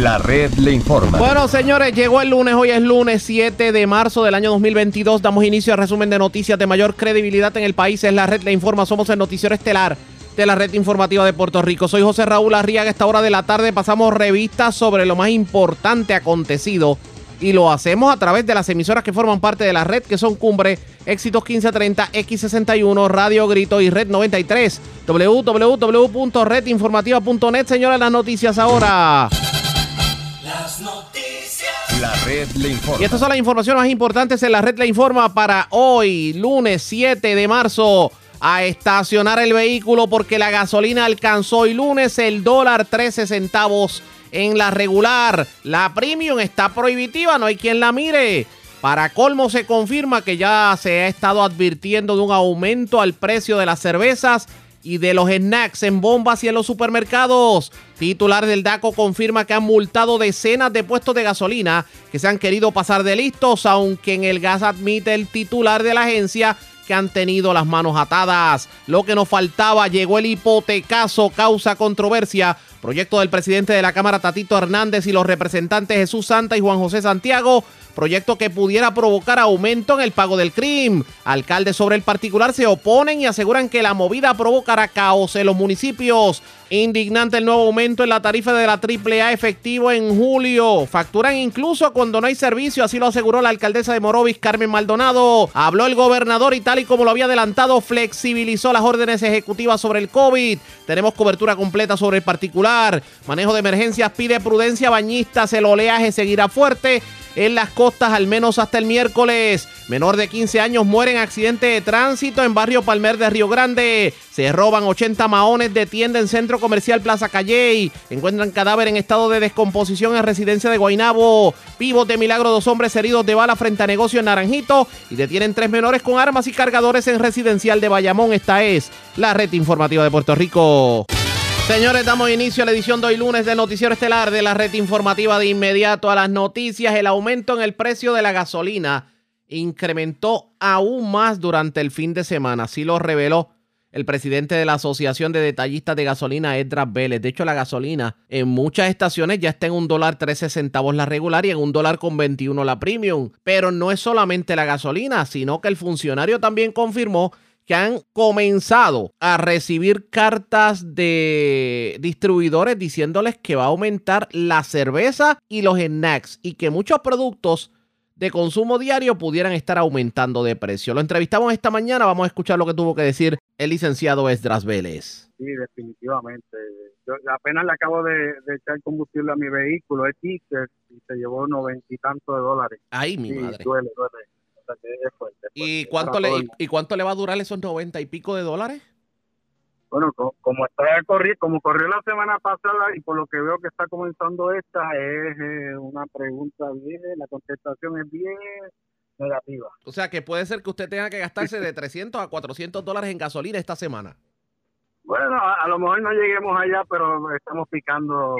La red le informa. Bueno, señores, llegó el lunes, hoy es lunes 7 de marzo del año 2022. Damos inicio al resumen de noticias de mayor credibilidad en el país. Es la red le informa. Somos el noticiero estelar de la red informativa de Puerto Rico. Soy José Raúl Arriaga. A esta hora de la tarde pasamos revistas sobre lo más importante acontecido y lo hacemos a través de las emisoras que forman parte de la red, que son Cumbre, Éxitos 1530, X61, Radio Grito y Red 93. www.redinformativa.net. Señora, las noticias ahora. Las noticias. La red le informa. Y estas son las informaciones más importantes en la red le informa para hoy, lunes 7 de marzo. A estacionar el vehículo porque la gasolina alcanzó hoy lunes el dólar 13 centavos en la regular. La premium está prohibitiva, no hay quien la mire. Para colmo se confirma que ya se ha estado advirtiendo de un aumento al precio de las cervezas y de los snacks en bombas y en los supermercados. Titular del DACO confirma que han multado decenas de puestos de gasolina que se han querido pasar de listos, aunque en el gas admite el titular de la agencia que han tenido las manos atadas. Lo que nos faltaba, llegó el hipotecazo, causa controversia. Proyecto del presidente de la Cámara Tatito Hernández y los representantes Jesús Santa y Juan José Santiago. Proyecto que pudiera provocar aumento en el pago del crimen. Alcaldes sobre el particular se oponen y aseguran que la movida provocará caos en los municipios. Indignante el nuevo aumento en la tarifa de la AAA efectivo en julio. Facturan incluso cuando no hay servicio, así lo aseguró la alcaldesa de Morovis, Carmen Maldonado. Habló el gobernador y tal y como lo había adelantado, flexibilizó las órdenes ejecutivas sobre el COVID. Tenemos cobertura completa sobre el particular. Manejo de emergencias pide prudencia bañistas, el oleaje seguirá fuerte en las costas al menos hasta el miércoles. Menor de 15 años muere en accidente de tránsito en barrio Palmer de Río Grande. Se roban 80 maones de tienda en centro comercial Plaza Calley. Encuentran cadáver en estado de descomposición en residencia de Guainabo. Vivos de milagro, dos hombres heridos de bala frente a negocio en Naranjito. Y detienen tres menores con armas y cargadores en residencial de Bayamón. Esta es la red informativa de Puerto Rico. Señores, damos inicio a la edición de hoy lunes del Noticiero Estelar de la red informativa de inmediato a las noticias. El aumento en el precio de la gasolina incrementó aún más durante el fin de semana. Así lo reveló el presidente de la Asociación de Detallistas de Gasolina, Edras Vélez. De hecho, la gasolina en muchas estaciones ya está en un dólar 13 centavos la regular y en un dólar con 21 la premium. Pero no es solamente la gasolina, sino que el funcionario también confirmó que han comenzado a recibir cartas de distribuidores diciéndoles que va a aumentar la cerveza y los snacks y que muchos productos de consumo diario pudieran estar aumentando de precio. Lo entrevistamos esta mañana, vamos a escuchar lo que tuvo que decir el licenciado Esdras Vélez. Sí, definitivamente. Yo apenas le acabo de, echar combustible a mi vehículo, es y se llevó noventa y tantos de dólares. Ay, mi madre. Duele, duele. ¿Y cuánto, le, y, cuánto le va a durar esos noventa y pico de dólares? Bueno, como, está como corrió la semana pasada y por lo que veo que está comenzando esta, es eh, una pregunta bien, la contestación es bien negativa. O sea, que puede ser que usted tenga que gastarse de 300 a 400 dólares en gasolina esta semana. Bueno, a, lo mejor no lleguemos allá, pero estamos picando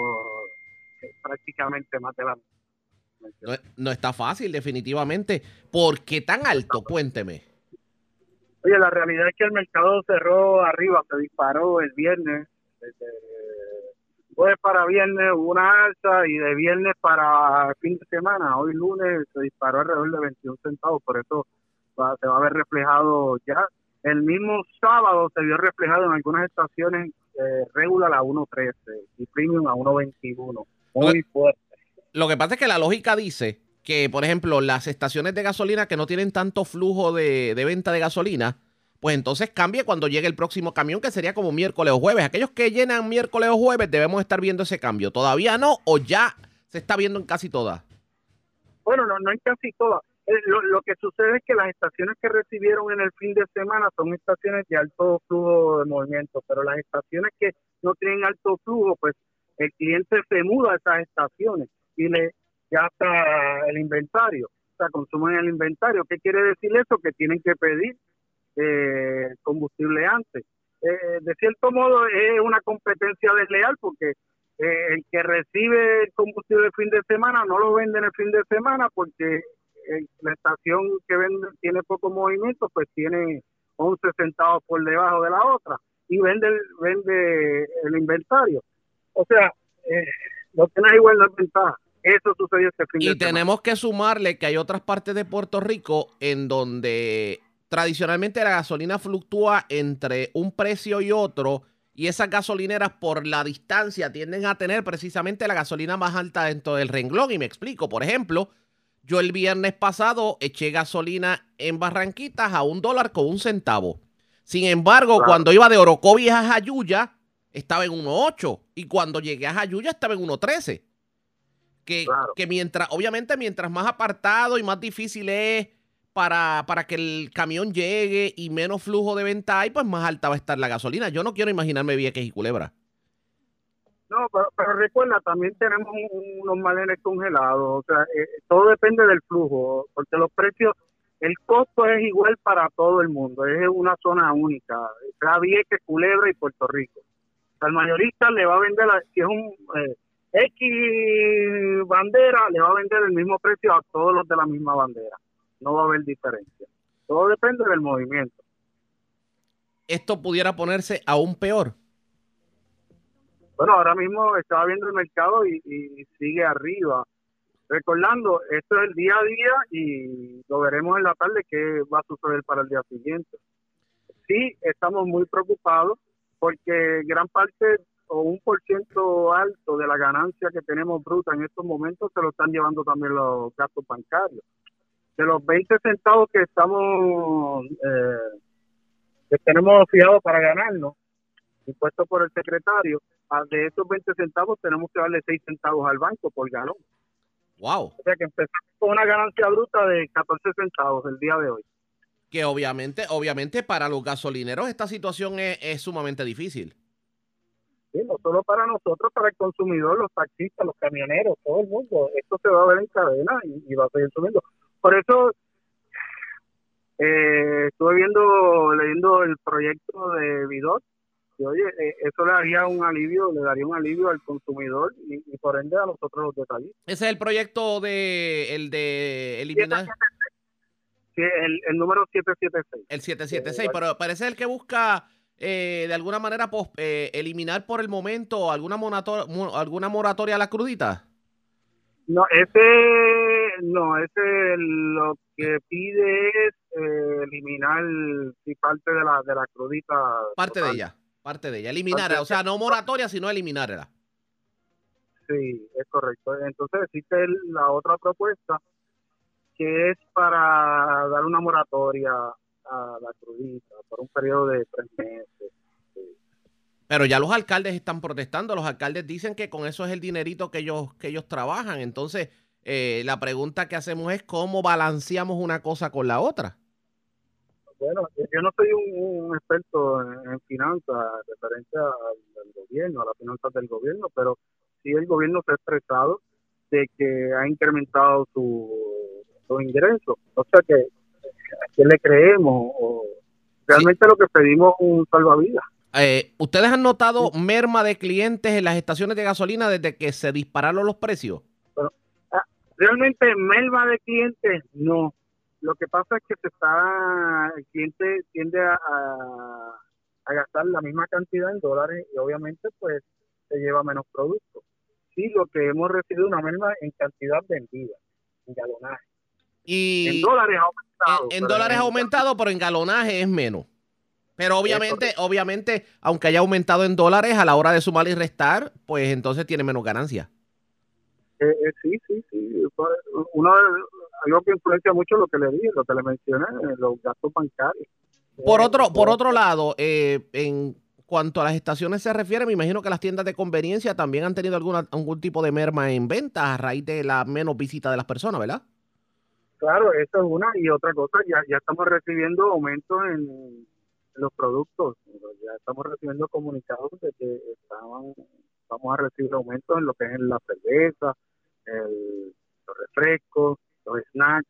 eh, prácticamente más de la no, está fácil, definitivamente. ¿Por qué tan alto? Cuénteme. Oye, la realidad es que el mercado cerró arriba, se disparó el viernes. Desde para viernes hubo una alza y de viernes para fin de semana, hoy lunes, se disparó alrededor de 21 centavos. Por eso se va a ver reflejado ya. El mismo sábado se vio reflejado en algunas estaciones eh, regular a 1.13 y premium a 1.21. Muy fuerte. Lo que pasa es que la lógica dice que, por ejemplo, las estaciones de gasolina que no tienen tanto flujo de, venta de gasolina, pues entonces cambie cuando llegue el próximo camión, que sería como miércoles o jueves. Aquellos que llenan miércoles o jueves debemos estar viendo ese cambio. ¿Todavía no o ya se está viendo en casi todas? Bueno, no, no en casi todas. Eh, lo, lo, que sucede es que las estaciones que recibieron en el fin de semana son estaciones de alto flujo de movimiento, pero las estaciones que no tienen alto flujo, pues el cliente se muda a esas estaciones tiene ya está el inventario, o sea, consumen el inventario. ¿Qué quiere decir eso? Que tienen que pedir eh, combustible antes. Eh, de cierto modo es una competencia desleal porque eh, el que recibe el combustible el fin de semana no lo vende en el fin de semana porque la estación que vende tiene poco movimiento, pues tiene 11 centavos por debajo de la otra y vende, vende el inventario. O sea, no tienes igual no ventaja. Eso sucedió este fin Y tenemos que sumarle que hay otras partes de Puerto Rico en donde tradicionalmente la gasolina fluctúa entre un precio y otro y esas gasolineras por la distancia tienden a tener precisamente la gasolina más alta dentro del renglón. Y me explico, por ejemplo, yo el viernes pasado eché gasolina en Barranquitas a un dólar con un centavo. Sin embargo, cuando iba de Orocovis a Jayuya, estaba en 1.8 y cuando llegué a Jayuya estaba en 1.13. Que, que mientras, obviamente, mientras más apartado y más difícil es para, para que el camión llegue y menos flujo de venta hay, pues más alta va a estar la gasolina. Yo no quiero imaginarme Vieques y Culebra. No, pero, recuerda, también tenemos unos malenes congelados. O sea, eh, todo depende del flujo, porque los precios, el costo es igual para todo el mundo. Es una zona única. Sea Vieques, Culebra y Puerto Rico. al mayorista le va a vender, si es un eh, X bandera, le va a vender el mismo precio a todos los de la misma bandera no va a haber diferencia. Todo depende del movimiento. ¿Esto pudiera ponerse aún peor? Bueno, ahora mismo estaba viendo el mercado y, sigue arriba. Recordando, esto es el día a día y lo veremos en la tarde qué va a suceder para el día siguiente. Sí, estamos muy preocupados porque gran parte o un por ciento alto de la ganancia que tenemos bruta en estos momentos se lo están llevando también los gastos bancarios de los 20 centavos que estamos eh, que tenemos fijados para ganarnos, impuesto por el secretario, de esos 20 centavos tenemos que darle 6 centavos al banco por galón. Wow. O sea que empezamos con una ganancia bruta de 14 centavos el día de hoy. Que obviamente, obviamente para los gasolineros esta situación es, sumamente difícil. Sí, no solo para nosotros, para el consumidor, los taxistas, los camioneros, todo el mundo. Esto se va a ver en cadena y va a seguir subiendo. Por eso eh, estuve viendo, leyendo el proyecto de Vidot, y oye, eh, eso le daría un alivio, le daría un alivio al consumidor y, por ende a nosotros los detalles. Ese es el proyecto de, el de eliminar. Sí, el, el número 776. El 776, eh, pero parece el que busca eh, de alguna manera pues, eliminar por el momento alguna, alguna moratoria a la crudita. No, ese no, ese lo que pide es eh, eliminar si parte de la de la crudita. Parte de ella, parte de ella, eliminarla, o sea, no moratoria, sino eliminarla. Sí, es correcto. Entonces existe la otra propuesta que es para dar una moratoria a la crudita por un periodo de tres meses. Pero ya los alcaldes están protestando, los alcaldes dicen que con eso es el dinerito que ellos, que ellos trabajan. Entonces, eh, la pregunta que hacemos es cómo balanceamos una cosa con la otra. Bueno, yo no soy un, experto en, finanzas referente al, gobierno, a las finanzas del gobierno, pero sí el gobierno se ha expresado de que ha incrementado su, su ingresos. O sea que, ¿a quién le creemos? O, realmente lo que pedimos es un salvavidas. Eh, ¿Ustedes han notado merma de clientes en las estaciones de gasolina desde que se dispararon los precios? Ah, realmente merma de clientes no. Lo que pasa es que se está, el cliente tiende a, a, gastar la misma cantidad en dólares y obviamente pues se lleva menos productos. Sí, lo que hemos recibido una merma en cantidad vendida, en galonaje. Y en dólares ha aumentado. En, dólares ha aumentado, pero en galonaje es menos. Pero obviamente, obviamente, aunque haya aumentado en dólares, a la hora de sumar y restar, pues entonces tiene menos ganancia. Eh, eh, sí, sí, sí. Uno, algo que influencia mucho lo que le dije, lo que le mencioné, los gastos bancarios. Por otro, por otro lado, eh, en cuanto a las estaciones se refiere, me imagino que las tiendas de conveniencia también han tenido alguna, algún tipo de merma en ventas a raíz de la menos visita de las personas, ¿verdad? Claro, eso es una y otra cosa, ya, ya estamos recibiendo aumentos en los productos. Ya estamos recibiendo comunicados de que estaban, vamos a recibir aumentos en lo que es la cerveza, el, los refrescos, los snacks.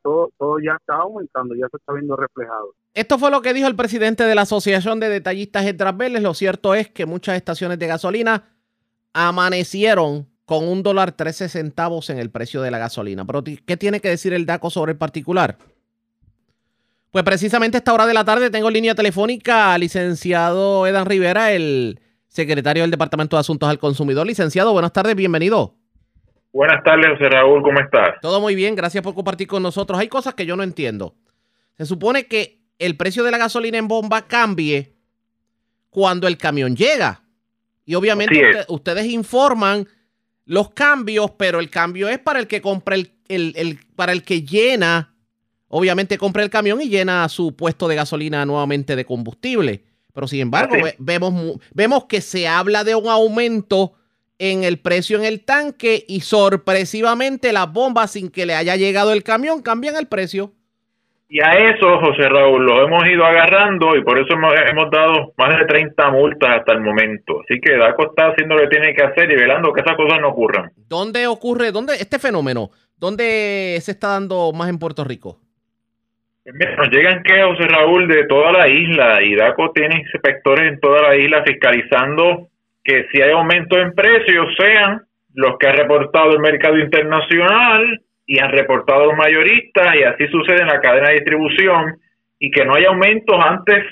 todo, ya está aumentando, ya se está viendo reflejado. Esto fue lo que dijo el presidente de la Asociación de Detallistas Verdes. Lo cierto es que muchas estaciones de gasolina amanecieron con un dólar 13 centavos en el precio de la gasolina. Pero, ¿qué tiene que decir el DACO sobre el particular? Pues precisamente a esta hora de la tarde tengo en línea telefónica al licenciado Edan Rivera, el secretario del Departamento de Asuntos al Consumidor. Licenciado, buenas tardes, bienvenido. Buenas tardes, José Raúl, ¿cómo estás? Todo muy bien, gracias por compartir con nosotros. Hay cosas que yo no entiendo. Se supone que el precio de la gasolina en bomba cambie cuando el camión llega. Y obviamente ustedes informan los cambios, pero el cambio es para el que compra el, el, para el que llena, obviamente compra el camión y llena su puesto de gasolina nuevamente de combustible. Pero sin embargo, vemos, vemos que se habla de un aumento en el precio en el tanque y sorpresivamente las bombas sin que le haya llegado el camión cambian el precio. Y a eso, José Raúl, lo hemos ido agarrando y por eso hemos, dado más de 30 multas hasta el momento. Así que DACO está haciendo lo que tiene que hacer y velando que esas cosas no ocurran. ¿Dónde ocurre, dónde este fenómeno, dónde se está dando más en Puerto Rico? Pues nos llegan que José Raúl de toda la isla y DACO tiene inspectores en toda la isla fiscalizando que si hay aumento en precios sean los que ha reportado el mercado internacional y han reportado los mayoristas y así sucede en la cadena de distribución y que no hay aumentos antes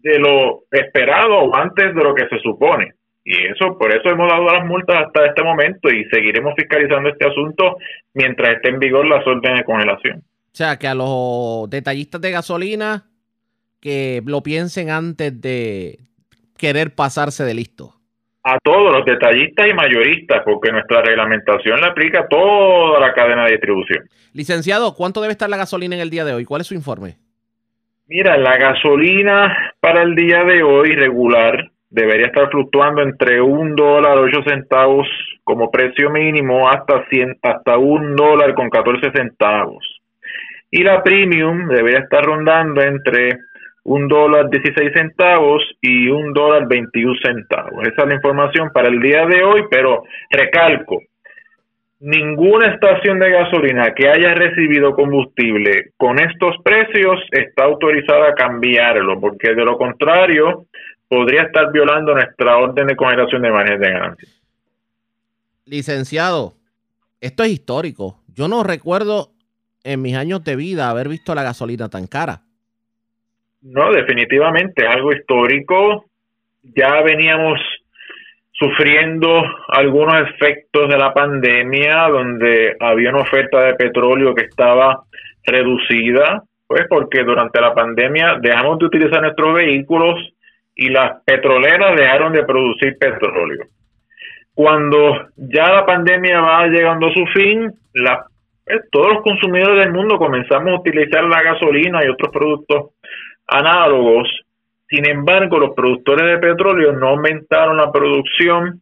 de lo esperado o antes de lo que se supone. Y eso, por eso hemos dado las multas hasta este momento y seguiremos fiscalizando este asunto mientras esté en vigor las órdenes de congelación. O sea, que a los detallistas de gasolina que lo piensen antes de querer pasarse de listo a todos los detallistas y mayoristas, porque nuestra reglamentación la aplica a toda la cadena de distribución. Licenciado, ¿cuánto debe estar la gasolina en el día de hoy? ¿Cuál es su informe? Mira, la gasolina para el día de hoy regular debería estar fluctuando entre un dólar ocho centavos como precio mínimo hasta hasta un dólar con 14 centavos. Y la premium debería estar rondando entre un dólar 16 centavos y un dólar 21 centavos. Esa es la información para el día de hoy, pero recalco, ninguna estación de gasolina que haya recibido combustible con estos precios está autorizada a cambiarlo, porque de lo contrario podría estar violando nuestra orden de congelación de margen de ganancia. Licenciado, esto es histórico. Yo no recuerdo en mis años de vida haber visto la gasolina tan cara. No, definitivamente, algo histórico. Ya veníamos sufriendo algunos efectos de la pandemia, donde había una oferta de petróleo que estaba reducida, pues porque durante la pandemia dejamos de utilizar nuestros vehículos y las petroleras dejaron de producir petróleo. Cuando ya la pandemia va llegando a su fin, pues, todos los consumidores del mundo comenzamos a utilizar la gasolina y otros productos análogos. Sin embargo, los productores de petróleo no aumentaron la producción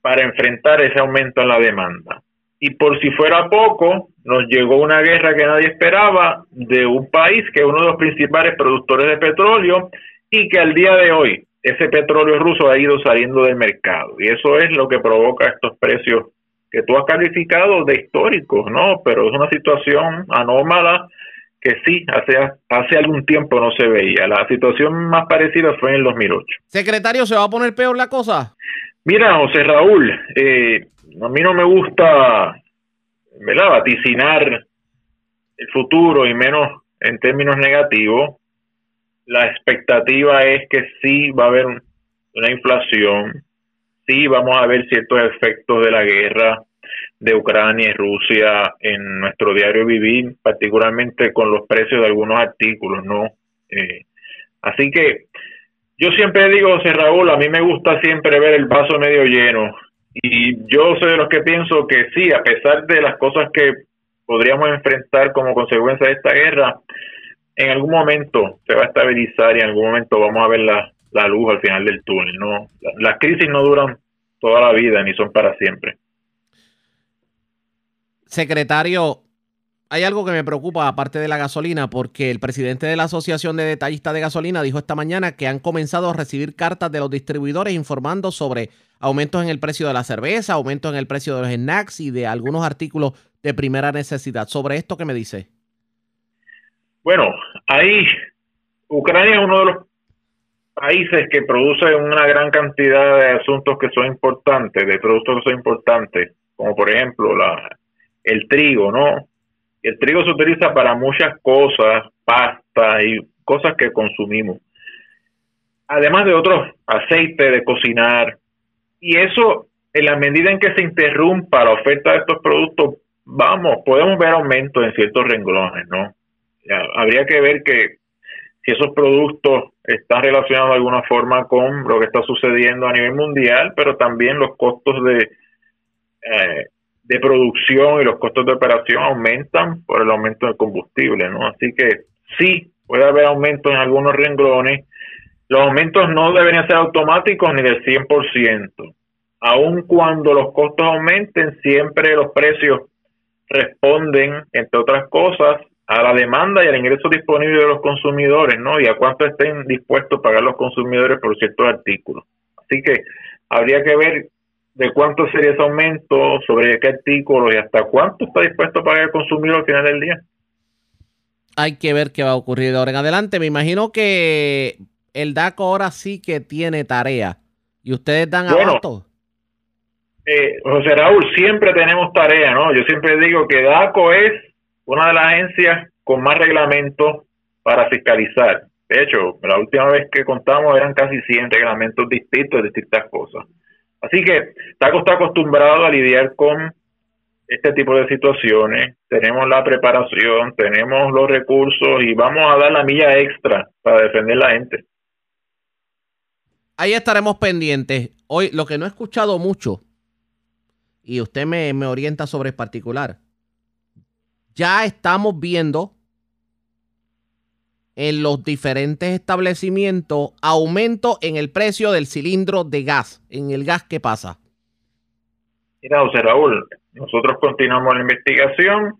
para enfrentar ese aumento en la demanda. Y por si fuera poco, nos llegó una guerra que nadie esperaba de un país que es uno de los principales productores de petróleo y que al día de hoy ese petróleo ruso ha ido saliendo del mercado. Y eso es lo que provoca estos precios que tú has calificado de históricos, ¿no? Pero es una situación anómala que sí, hace, hace algún tiempo no se veía. La situación más parecida fue en el 2008. Secretario, ¿se va a poner peor la cosa? Mira, José Raúl, eh, a mí no me gusta ¿verdad? vaticinar el futuro y menos en términos negativos. La expectativa es que sí va a haber una inflación, sí vamos a ver ciertos efectos de la guerra, de Ucrania y Rusia en nuestro diario vivir, particularmente con los precios de algunos artículos, ¿no? Eh, así que yo siempre digo, José Raúl, a mí me gusta siempre ver el vaso medio lleno y yo soy de los que pienso que sí, a pesar de las cosas que podríamos enfrentar como consecuencia de esta guerra, en algún momento se va a estabilizar y en algún momento vamos a ver la, la luz al final del túnel, ¿no? Las crisis no duran toda la vida ni son para siempre. Secretario, hay algo que me preocupa aparte de la gasolina, porque el presidente de la Asociación de Detallistas de Gasolina dijo esta mañana que han comenzado a recibir cartas de los distribuidores informando sobre aumentos en el precio de la cerveza, aumentos en el precio de los snacks y de algunos artículos de primera necesidad. Sobre esto, ¿qué me dice? Bueno, ahí Ucrania es uno de los países que produce una gran cantidad de asuntos que son importantes, de productos que son importantes, como por ejemplo la, el trigo, ¿no? El trigo se utiliza para muchas cosas, pasta y cosas que consumimos. además de otros aceites de cocinar. Y eso, en la medida en que se interrumpa la oferta de estos productos, vamos, podemos ver aumento en ciertos renglones, ¿no? habría que ver que si esos productos están relacionados de alguna forma con lo que está sucediendo a nivel mundial, pero también los costos de, eh, de producción y los costos de operación aumentan por el aumento del combustible, ¿no? Así que sí, puede haber aumentos en algunos renglones. Los aumentos no deberían ser automáticos ni del 100%. Aun cuando los costos aumenten, siempre los precios responden, entre otras cosas, a la demanda y al ingreso disponible de los consumidores, ¿no? Y a cuánto estén dispuestos a pagar los consumidores por ciertos artículos. Así que habría que ver de cuánto sería ese aumento, sobre qué artículos y hasta cuánto está dispuesto a pagar el consumidor al final del día. Hay que ver qué va a ocurrir de ahora en adelante. Me imagino que el DACO ahora sí que tiene tarea y ustedes dan bueno, abasto. Eh, José Raúl, siempre tenemos tarea, ¿no? Yo siempre digo que DACO es una de las agencias con más reglamentos para fiscalizar. De hecho, la última vez que contamos eran casi 100 reglamentos distintos de distintas cosas. Así que TACO está acostumbrado a lidiar con este tipo de situaciones. Tenemos la preparación, tenemos los recursos y vamos a dar la milla extra para defender la gente. Ahí estaremos pendientes. Hoy lo que no he escuchado mucho, y usted me, me orienta sobre el particular, ya estamos viendo en los diferentes establecimientos aumento en el precio del cilindro de gas, en el gas que pasa. Mira, José Raúl, nosotros continuamos la investigación,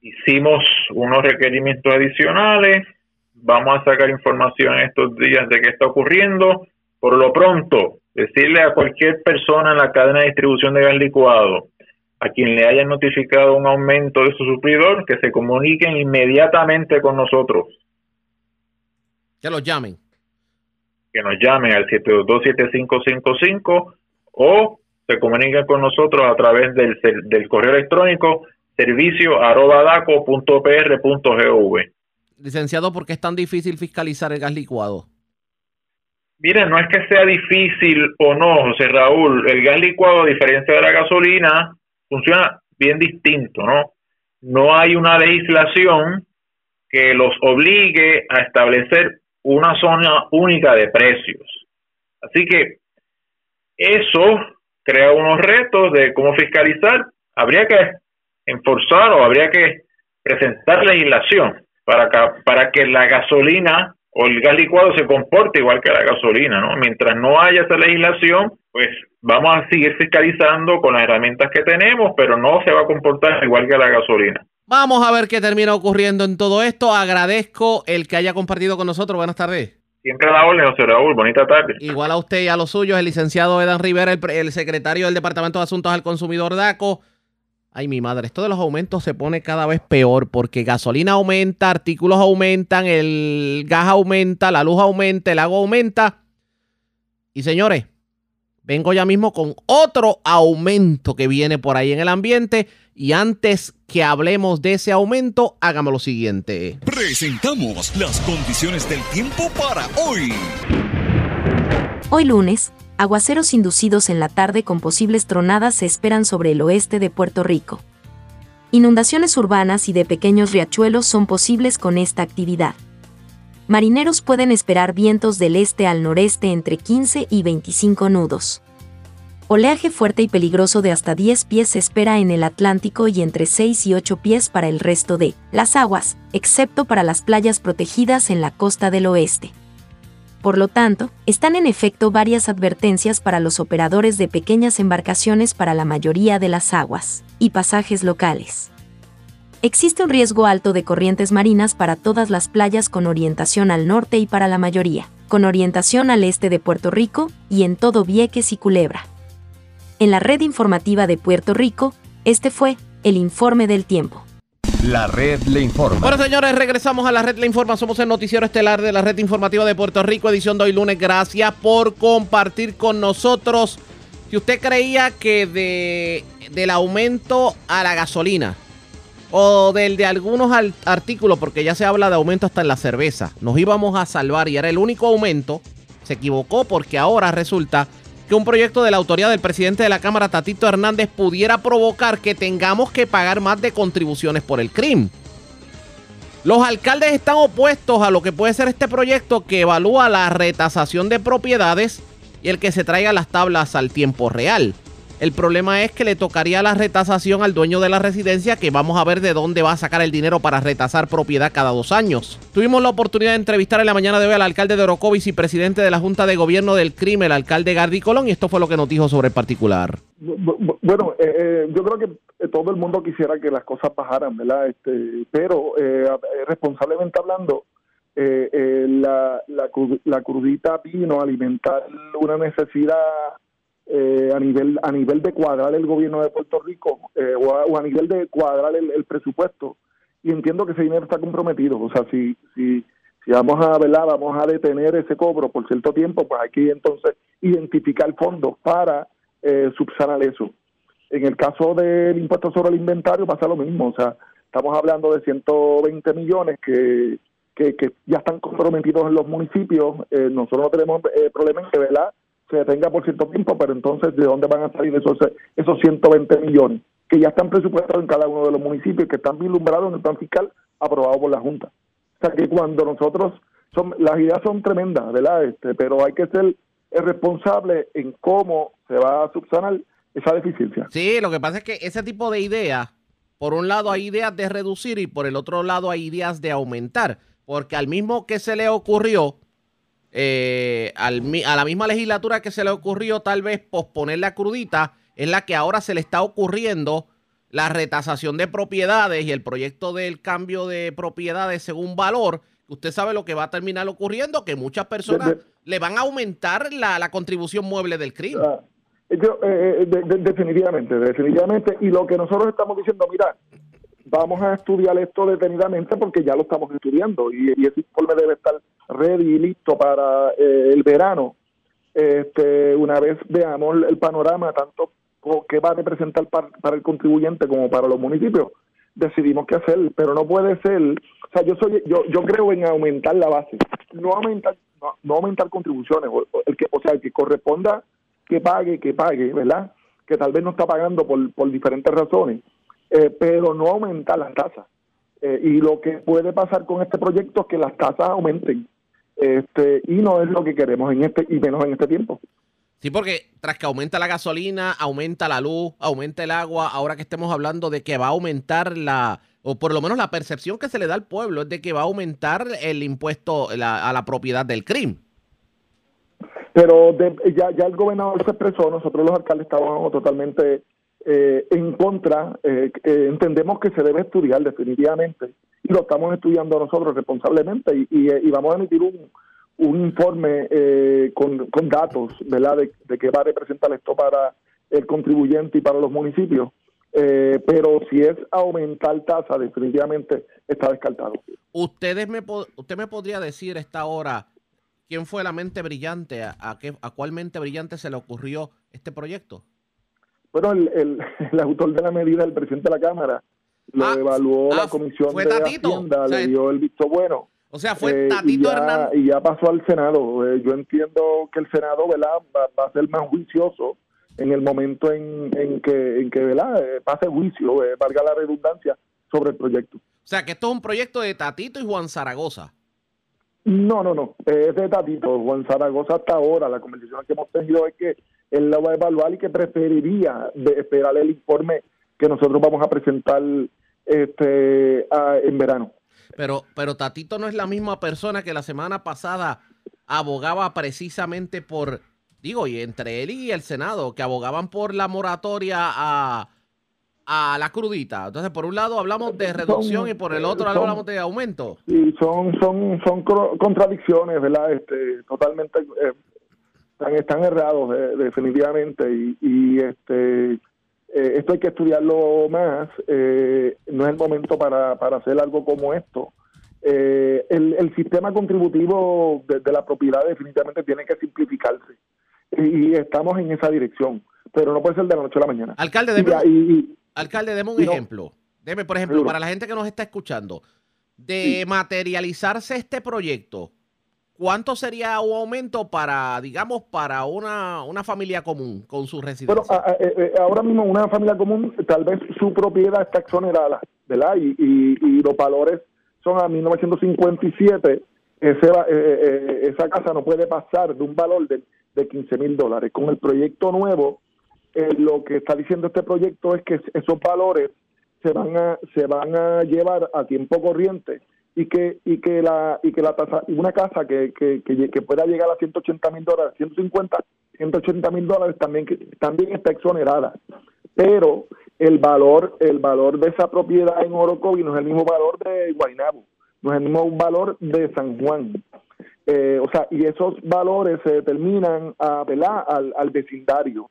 hicimos unos requerimientos adicionales, vamos a sacar información estos días de qué está ocurriendo. Por lo pronto, decirle a cualquier persona en la cadena de distribución de gas licuado a quien le hayan notificado un aumento de su suplidor, que se comuniquen inmediatamente con nosotros. Que los llamen. Que nos llamen al 722-7555 o se comuniquen con nosotros a través del, del correo electrónico servicio Licenciado, ¿por qué es tan difícil fiscalizar el gas licuado? Mira, no es que sea difícil o no, José Raúl. El gas licuado, a diferencia de la gasolina, funciona bien distinto, ¿no? No hay una legislación que los obligue a establecer una zona única de precios. Así que eso crea unos retos de cómo fiscalizar. Habría que enforzar o habría que presentar legislación para que, para que la gasolina o el gas licuado se comporte igual que la gasolina, ¿no? Mientras no haya esa legislación, pues vamos a seguir fiscalizando con las herramientas que tenemos, pero no se va a comportar igual que la gasolina. Vamos a ver qué termina ocurriendo en todo esto. Agradezco el que haya compartido con nosotros. Buenas tardes. Siempre a la orden, José Raúl. Bonita tarde. Igual a usted y a los suyos, el licenciado Edan Rivera, el, secretario del Departamento de Asuntos al Consumidor DACO. Ay, mi madre, esto de los aumentos se pone cada vez peor porque gasolina aumenta, artículos aumentan, el gas aumenta, la luz aumenta, el agua aumenta. Y señores, vengo ya mismo con otro aumento que viene por ahí en el ambiente. Y antes que hablemos de ese aumento, hágame lo siguiente. Presentamos las condiciones del tiempo para hoy. Hoy lunes, aguaceros inducidos en la tarde con posibles tronadas se esperan sobre el oeste de Puerto Rico. Inundaciones urbanas y de pequeños riachuelos son posibles con esta actividad marineros pueden esperar vientos del este al noreste entre 15 y 25 nudos. Oleaje fuerte y peligroso de hasta 10 pies se espera en el Atlántico y entre 6 y 8 pies para el resto de las aguas, excepto para las playas protegidas en la costa del oeste. Por lo tanto, están en efecto varias advertencias para los operadores de pequeñas embarcaciones para la mayoría de las aguas y pasajes locales. Existe un riesgo alto de corrientes marinas para todas las playas con orientación al norte y para la mayoría, con orientación al este de Puerto Rico y en todo Vieques y Culebra. En la red informativa de Puerto Rico, este fue el informe del tiempo. La red le informa. Bueno, señores, regresamos a la red le informa. Somos el noticiero estelar de la red informativa de Puerto Rico, edición de hoy lunes. Gracias por compartir con nosotros. Si usted creía que de, del aumento a la gasolina o del de algunos artículos, porque ya se habla de aumento hasta en la cerveza, nos íbamos a salvar y era el único aumento, Se equivocó porque ahora resulta que un proyecto de la autoridad del presidente de la Cámara, Tatito Hernández, pudiera provocar que tengamos que pagar más de contribuciones por el crimen. Los alcaldes están opuestos a lo que puede ser este proyecto que evalúa la retasación de propiedades y el que se traiga las tablas al tiempo real. El problema es que le tocaría la retasación al dueño de la residencia que vamos a ver de dónde va a sacar el dinero para retasar propiedad cada dos años. Tuvimos la oportunidad de entrevistar en la mañana de hoy al alcalde de Orocovis y presidente de la Junta de Gobierno del Crimen, el alcalde Gardi Colón, y esto fue lo que nos dijo sobre el particular. Bueno, eh, eh, yo creo que eh, todo el mundo quisiera que las cosas bajaran, ¿verdad? Este, pero responsablemente hablando, la, la, la crudita vino a alimentar una necesidad eh, a nivel a nivel de cuadrar el gobierno de Puerto Rico eh, o, a, nivel de cuadrar el, presupuesto. Y entiendo que ese dinero está comprometido. O sea si si si vamos a ¿verdad? vamos a detener ese cobro por cierto tiempo pues hay que entonces identificar fondos para eh, subsanar eso. En el caso del impuesto sobre el inventario pasa lo mismo. O sea estamos hablando de 120 millones que que, que ya están comprometidos en los municipios. Eh, nosotros no tenemos problema en que ¿verdad? Se detenga por cierto tiempo, pero entonces, ¿de dónde van a salir esos, esos 120 millones que ya están presupuestados en cada uno de los municipios, que están vislumbrados en el plan fiscal aprobado por la Junta? O sea, que cuando nosotros, son, las ideas son tremendas, ¿verdad? Este, pero hay que ser responsable en cómo se va a subsanar esa deficiencia. Sí, lo que pasa es que ese tipo de ideas, por un lado hay ideas de reducir y por el otro lado hay ideas de aumentar, porque al mismo que se le ocurrió eh, a la misma legislatura que se le ocurrió tal vez posponer la crudita, es la que ahora se le está ocurriendo la retasación de propiedades y el proyecto del cambio de propiedades según valor. Usted sabe lo que va a terminar ocurriendo, que muchas personas le van a aumentar la, contribución mueble del crimen. Ah, eh, eh, definitivamente, definitivamente. Y lo que nosotros estamos diciendo, mira, vamos a estudiar esto detenidamente porque ya lo estamos estudiando y, y ese informe debe estar ready y listo para eh, el verano. Este, una vez veamos el panorama, tanto que va a representar para, el contribuyente como para los municipios, decidimos qué hacer, pero no puede ser, o sea, yo soy yo yo creo en aumentar la base, no aumentar no, aumentar contribuciones, o, el que o sea, el que corresponda que pague, que pague, ¿verdad? Que tal vez no está pagando por, por diferentes razones, eh, pero no aumentar las tasas. Eh, y lo que puede pasar con este proyecto es que las tasas aumenten este y no es lo que queremos en este y menos en este tiempo. Sí, porque tras que aumenta la gasolina, aumenta la luz, aumenta el agua, ahora que estemos hablando de que va a aumentar la, o por lo menos la percepción que se le da al pueblo es de que va a aumentar el impuesto a la propiedad del crimen. Pero ya, ya el gobernador se expresó, nosotros los alcaldes estábamos totalmente eh, en contra, eh, eh, entendemos que se debe estudiar definitivamente y lo estamos estudiando nosotros responsablemente y, y, vamos a emitir un, un informe con, con, datos ¿verdad? De, de qué va a representar esto para el contribuyente y para los municipios. pero si es aumentar tasa, definitivamente está descartado. Ustedes me, usted me podría decir esta hora quién fue la mente brillante, a, qué, a cuál mente brillante se le ocurrió este proyecto. Bueno, el, el, autor de la medida, el presidente de la Cámara, lo ah, evaluó la ah, comisión de Hacienda, le dio el visto bueno. O sea, fue eh, Tatito y ya, Hernández. Y ya pasó al Senado. Eh, yo entiendo que el Senado, ¿verdad? Va, a ser más juicioso en el momento en, en que, en que ¿verdad? Eh, pase juicio, valga la redundancia, sobre el proyecto. O sea, que esto es un proyecto de Tatito y Juan Zaragoza. No, no, no. Es de Tatito. Juan Zaragoza hasta ahora, la conversación que hemos tenido es que él lo va a evaluar y que preferiría esperar el informe que nosotros vamos a presentar este en verano. Pero, pero Tatito no es la misma persona que la semana pasada abogaba precisamente por, digo, y entre él y el Senado, que abogaban por la moratoria a, a la crudita. Entonces, por un lado hablamos de reducción y por el otro hablamos de aumento. Sí, son, son, son contradicciones, ¿verdad? Este, totalmente eh, están, errados definitivamente y, este eh, esto hay que estudiarlo más eh, no es el momento para, para hacer algo como esto. Eh, el, sistema contributivo de, la propiedad definitivamente tiene que simplificarse y, estamos en esa dirección pero no puede ser de la noche a la mañana. Alcalde deme, alcalde deme un ejemplo. Deme por ejemplo para la gente que nos está escuchando de materializarse este proyecto ¿cuánto sería un aumento para, digamos, para una, una familia común con su residencia? Bueno, eh, eh, ahora mismo una familia común, tal vez su propiedad está exonerada, ¿verdad? Y, y, los valores son a 1957, ese, eh, esa casa no puede pasar de un valor de, de 15 mil dólares. Con el proyecto nuevo, lo que está diciendo este proyecto es que esos valores se van a se van a llevar a tiempo corriente y que y que la y que la tasa una casa que, que, que, pueda llegar a 180 mil dólares 150 180 mil dólares también también está exonerada. Pero el valor el valor de esa propiedad en Orocovi no es el mismo valor de Guaynabo no es el mismo valor de San Juan. Eh, o sea y esos valores se determinan a, Al, al vecindario.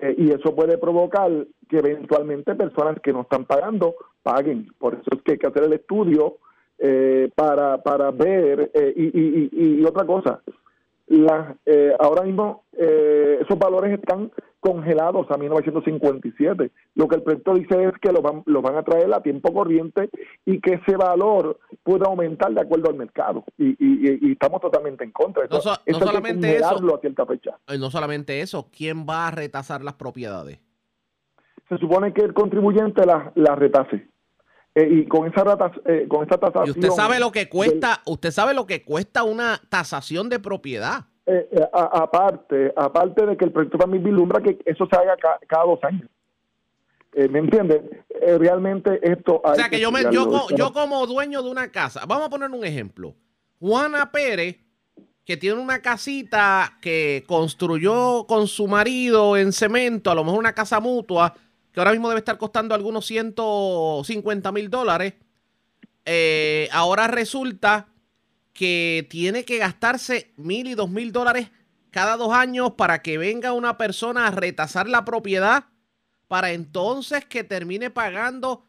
Eh, y eso puede provocar que eventualmente personas que no están pagando paguen. Por eso es que hay que hacer el estudio eh, para, para ver. Eh, y, y, y, otra cosa, la, ahora mismo esos valores están congelados a 1957. Lo que el proyecto dice es que lo van, lo van a traer a tiempo corriente y que ese valor pueda aumentar de acuerdo al mercado. Y, y, estamos totalmente en contra. no, solamente eso. A fecha. No solamente eso, ¿quién va a retasar las propiedades? Se supone que el contribuyente las la retase. Eh, y con esa eh, con esta tasación. ¿Y usted sabe lo que cuesta? ¿Usted sabe lo que cuesta una tasación de propiedad? Eh, aparte, aparte de que el proyecto también vislumbra que eso se haga cada dos años. ¿Me entiendes? realmente esto... o sea, que, yo, me, yo, yo como dueño de una casa, vamos a poner un ejemplo. Juana Pérez, que tiene una casita que construyó con su marido en cemento, a lo mejor una casa mutua, que ahora mismo debe estar costando algunos 150 mil dólares. ahora resulta que tiene que gastarse mil y dos mil dólares cada dos años para que venga una persona a retasar la propiedad para entonces que termine pagando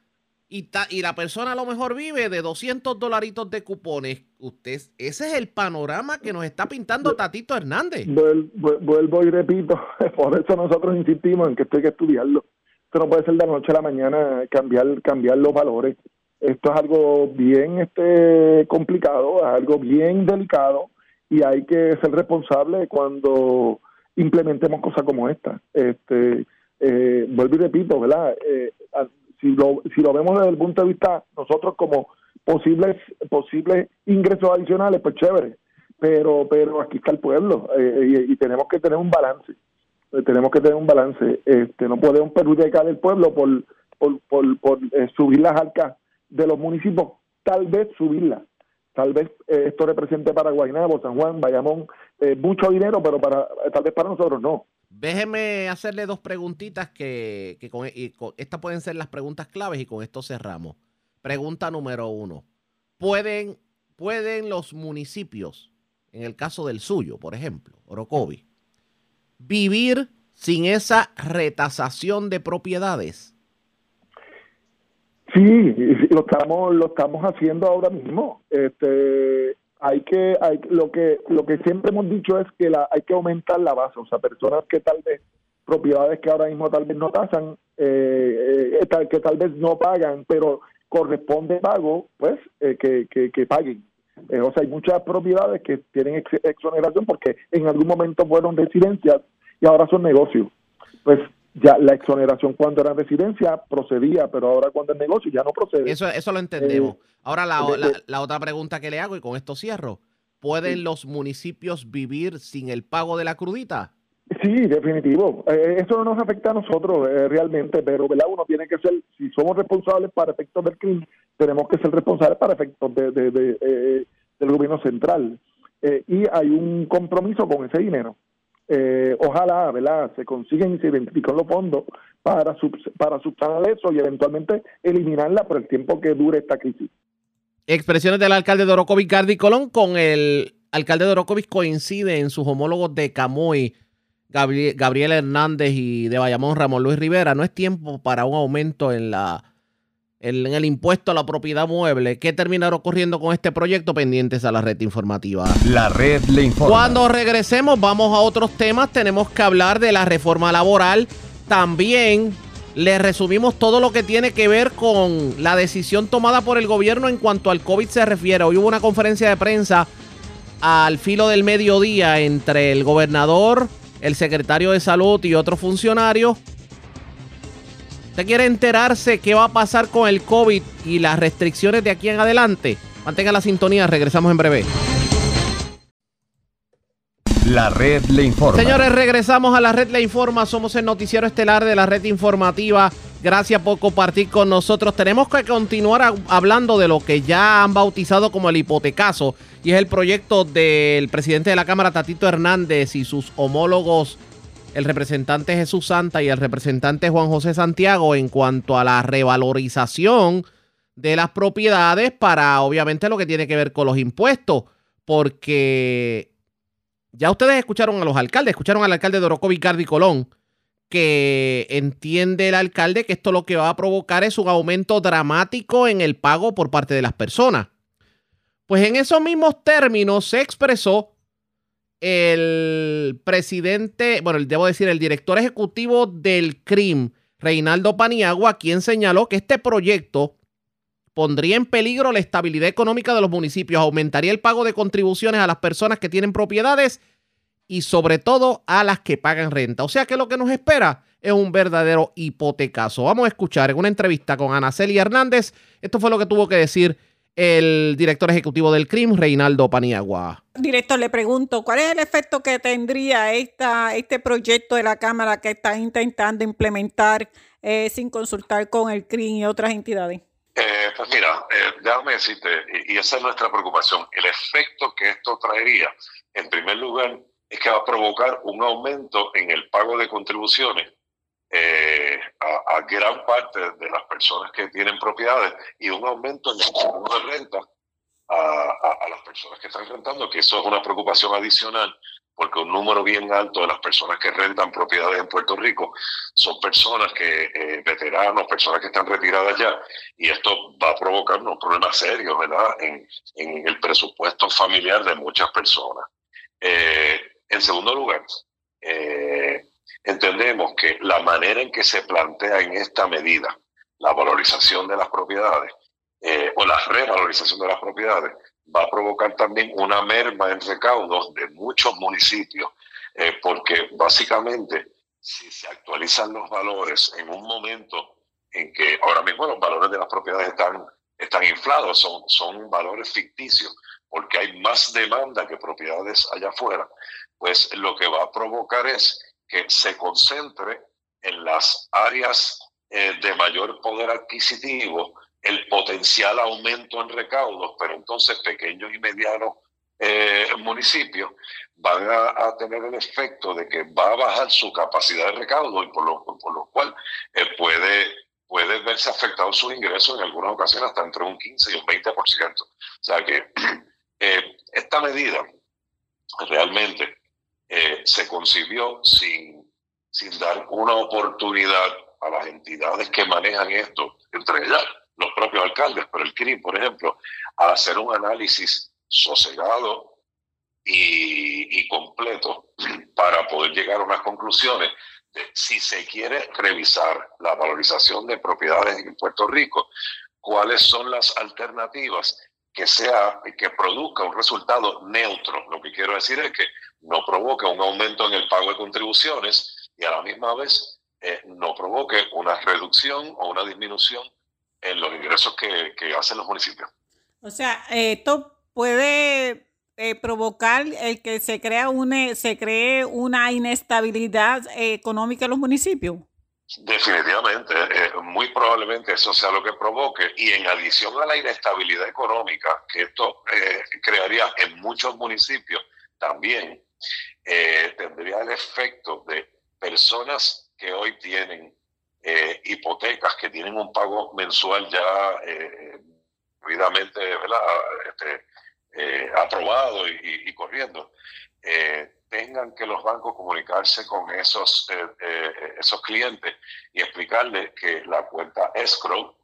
y, y la persona a lo mejor vive de 200 dolaritos de cupones. Usted, ese es el panorama que nos está pintando Tatito Hernández. Vuelvo, y repito, por eso nosotros insistimos en que esto hay que estudiarlo. Esto no puede ser de la noche a la mañana cambiar, cambiar los valores. Esto es algo bien este complicado, es algo bien delicado y hay que ser responsable cuando implementemos cosas como esta. Este, eh, vuelvo y repito, ¿verdad? Eh, si, lo, si lo vemos desde el punto de vista nosotros como posibles posibles ingresos adicionales, pues chévere. Pero pero aquí está el pueblo eh, y, tenemos que tener un balance. Tenemos que tener un balance. Este, no podemos perjudicar al pueblo por por, por, por subir las arcas de los municipios, tal vez subirla. Tal vez eh, esto represente para Guaynabo, San Juan, Bayamón, eh, mucho dinero, pero para tal vez para nosotros no. Déjeme hacerle dos preguntitas que, con, estas pueden ser las preguntas claves y con esto cerramos. Pregunta número uno. ¿Pueden, ¿Pueden los municipios, en el caso del suyo, por ejemplo, Orocovi, vivir sin esa retasación de propiedades? Sí, lo estamos lo estamos haciendo ahora mismo. Este, hay que hay lo que lo que siempre hemos dicho es que la, hay que aumentar la base, o sea, personas que tal vez propiedades que ahora mismo tal vez no tasan, eh, eh que tal vez no pagan, pero corresponde pago, pues eh, que, que, paguen. Eh, o sea, hay muchas propiedades que tienen exoneración porque en algún momento fueron residencias y ahora son negocios. Pues ya la exoneración cuando era residencia procedía, pero ahora cuando es negocio ya no procede. Eso, eso lo entendemos. Eh, ahora la, la, otra pregunta que le hago y con esto cierro. ¿Pueden los municipios vivir sin el pago de la crudita? Sí, definitivo. Eh, eso no nos afecta a nosotros eh, realmente, pero ¿verdad? uno tiene que ser, si somos responsables para efectos del crimen, tenemos que ser responsables para efectos de, del gobierno central. y hay un compromiso con ese dinero. Eh, ojalá, ¿verdad? Se consiguen y se identifican los fondos para, para subsanar eso y eventualmente eliminarla por el tiempo que dure esta crisis. Expresiones del alcalde de Gardi Colón, con el alcalde de coincide en sus homólogos de Camoy, Gabriel Hernández y de Bayamón, Ramón Luis Rivera. No es tiempo para un aumento en la en el impuesto a la propiedad mueble. ¿Qué terminará ocurriendo con este proyecto? Pendientes a la red informativa. La red le informa. Cuando regresemos, vamos a otros temas. Tenemos que hablar de la reforma laboral. También le resumimos todo lo que tiene que ver con la decisión tomada por el gobierno en cuanto al COVID se refiere. Hoy hubo una conferencia de prensa al filo del mediodía entre el gobernador, el secretario de salud y otro funcionario. ¿Usted quiere enterarse qué va a pasar con el COVID y las restricciones de aquí en adelante? Mantenga la sintonía, regresamos en breve. La red le informa. Señores, regresamos a la red le informa. Somos el noticiero estelar de la red informativa. Gracias por compartir con nosotros. Tenemos que continuar hablando de lo que ya han bautizado como el hipotecazo y es el proyecto del presidente de la Cámara, Tatito Hernández, y sus homólogos, el representante Jesús Santa y el representante Juan José Santiago, en cuanto a la revalorización de las propiedades para, obviamente, lo que tiene que ver con los impuestos, porque ya ustedes escucharon a los alcaldes, escucharon al alcalde de Orocovi, Colón, que entiende el alcalde que esto lo que va a provocar es un aumento dramático en el pago por parte de las personas. Pues en esos mismos términos se expresó el presidente, bueno, debo decir, el director ejecutivo del CRIM, Reinaldo Paniagua, quien señaló que este proyecto pondría en peligro la estabilidad económica de los municipios, aumentaría el pago de contribuciones a las personas que tienen propiedades y sobre todo a las que pagan renta. O sea que lo que nos espera es un verdadero hipotecazo. Vamos a escuchar en una entrevista con Ana Celia Hernández. Esto fue lo que tuvo que decir el director ejecutivo del CRIM, Reinaldo Paniagua. Director, le pregunto, ¿cuál es el efecto que tendría esta, este proyecto de la Cámara que está intentando implementar eh, sin consultar con el CRIM y otras entidades? Eh, pues mira, eh, déjame decirte, y, esa es nuestra preocupación, el efecto que esto traería, en primer lugar, es que va a provocar un aumento en el pago de contribuciones eh, a, gran parte de las personas que tienen propiedades y un aumento en el pago de renta a, las personas que están rentando, que eso es una preocupación adicional, porque un número bien alto de las personas que rentan propiedades en Puerto Rico son personas que, eh, veteranos, personas que están retiradas ya, y esto va a provocar unos problemas serios, ¿verdad?, en, en el presupuesto familiar de muchas personas. Eh, en segundo lugar, eh, entendemos que la manera en que se plantea en esta medida la valorización de las propiedades eh, o la revalorización de las propiedades va a provocar también una merma en recaudos de muchos municipios, eh, porque básicamente si se actualizan los valores en un momento en que ahora mismo los valores de las propiedades están, están inflados, son, son valores ficticios, porque hay más demanda que propiedades allá afuera, pues lo que va a provocar es que se concentre en las áreas eh, de mayor poder adquisitivo el potencial aumento en recaudos, pero entonces pequeños y medianos eh, municipios van a, tener el efecto de que va a bajar su capacidad de recaudo y por lo, por lo cual eh, puede, puede verse afectado su ingreso en algunas ocasiones hasta entre un 15 y un 20%. O sea que esta medida realmente eh, se concibió sin, sin dar una oportunidad a las entidades que manejan esto, entre ellas los propios alcaldes, pero el CRIM, por ejemplo, a hacer un análisis sosegado y, completo para poder llegar a unas conclusiones de si se quiere revisar la valorización de propiedades en Puerto Rico, cuáles son las alternativas que sea que produzca un resultado neutro. Lo que quiero decir es que no provoque un aumento en el pago de contribuciones y a la misma vez eh, no provoque una reducción o una disminución en los ingresos que, hacen los municipios. O sea, esto puede eh, provocar el que se crea una, se cree una inestabilidad económica en los municipios. Definitivamente, eh, muy probablemente eso sea lo que provoque y en adición a la inestabilidad económica que esto crearía en muchos municipios también, eh, tendría el efecto de personas que hoy tienen eh, hipotecas, que tienen un pago mensual ya eh, este, eh, aprobado y, corriendo, tengan que los bancos comunicarse con esos, esos clientes y explicarles que la cuenta escrow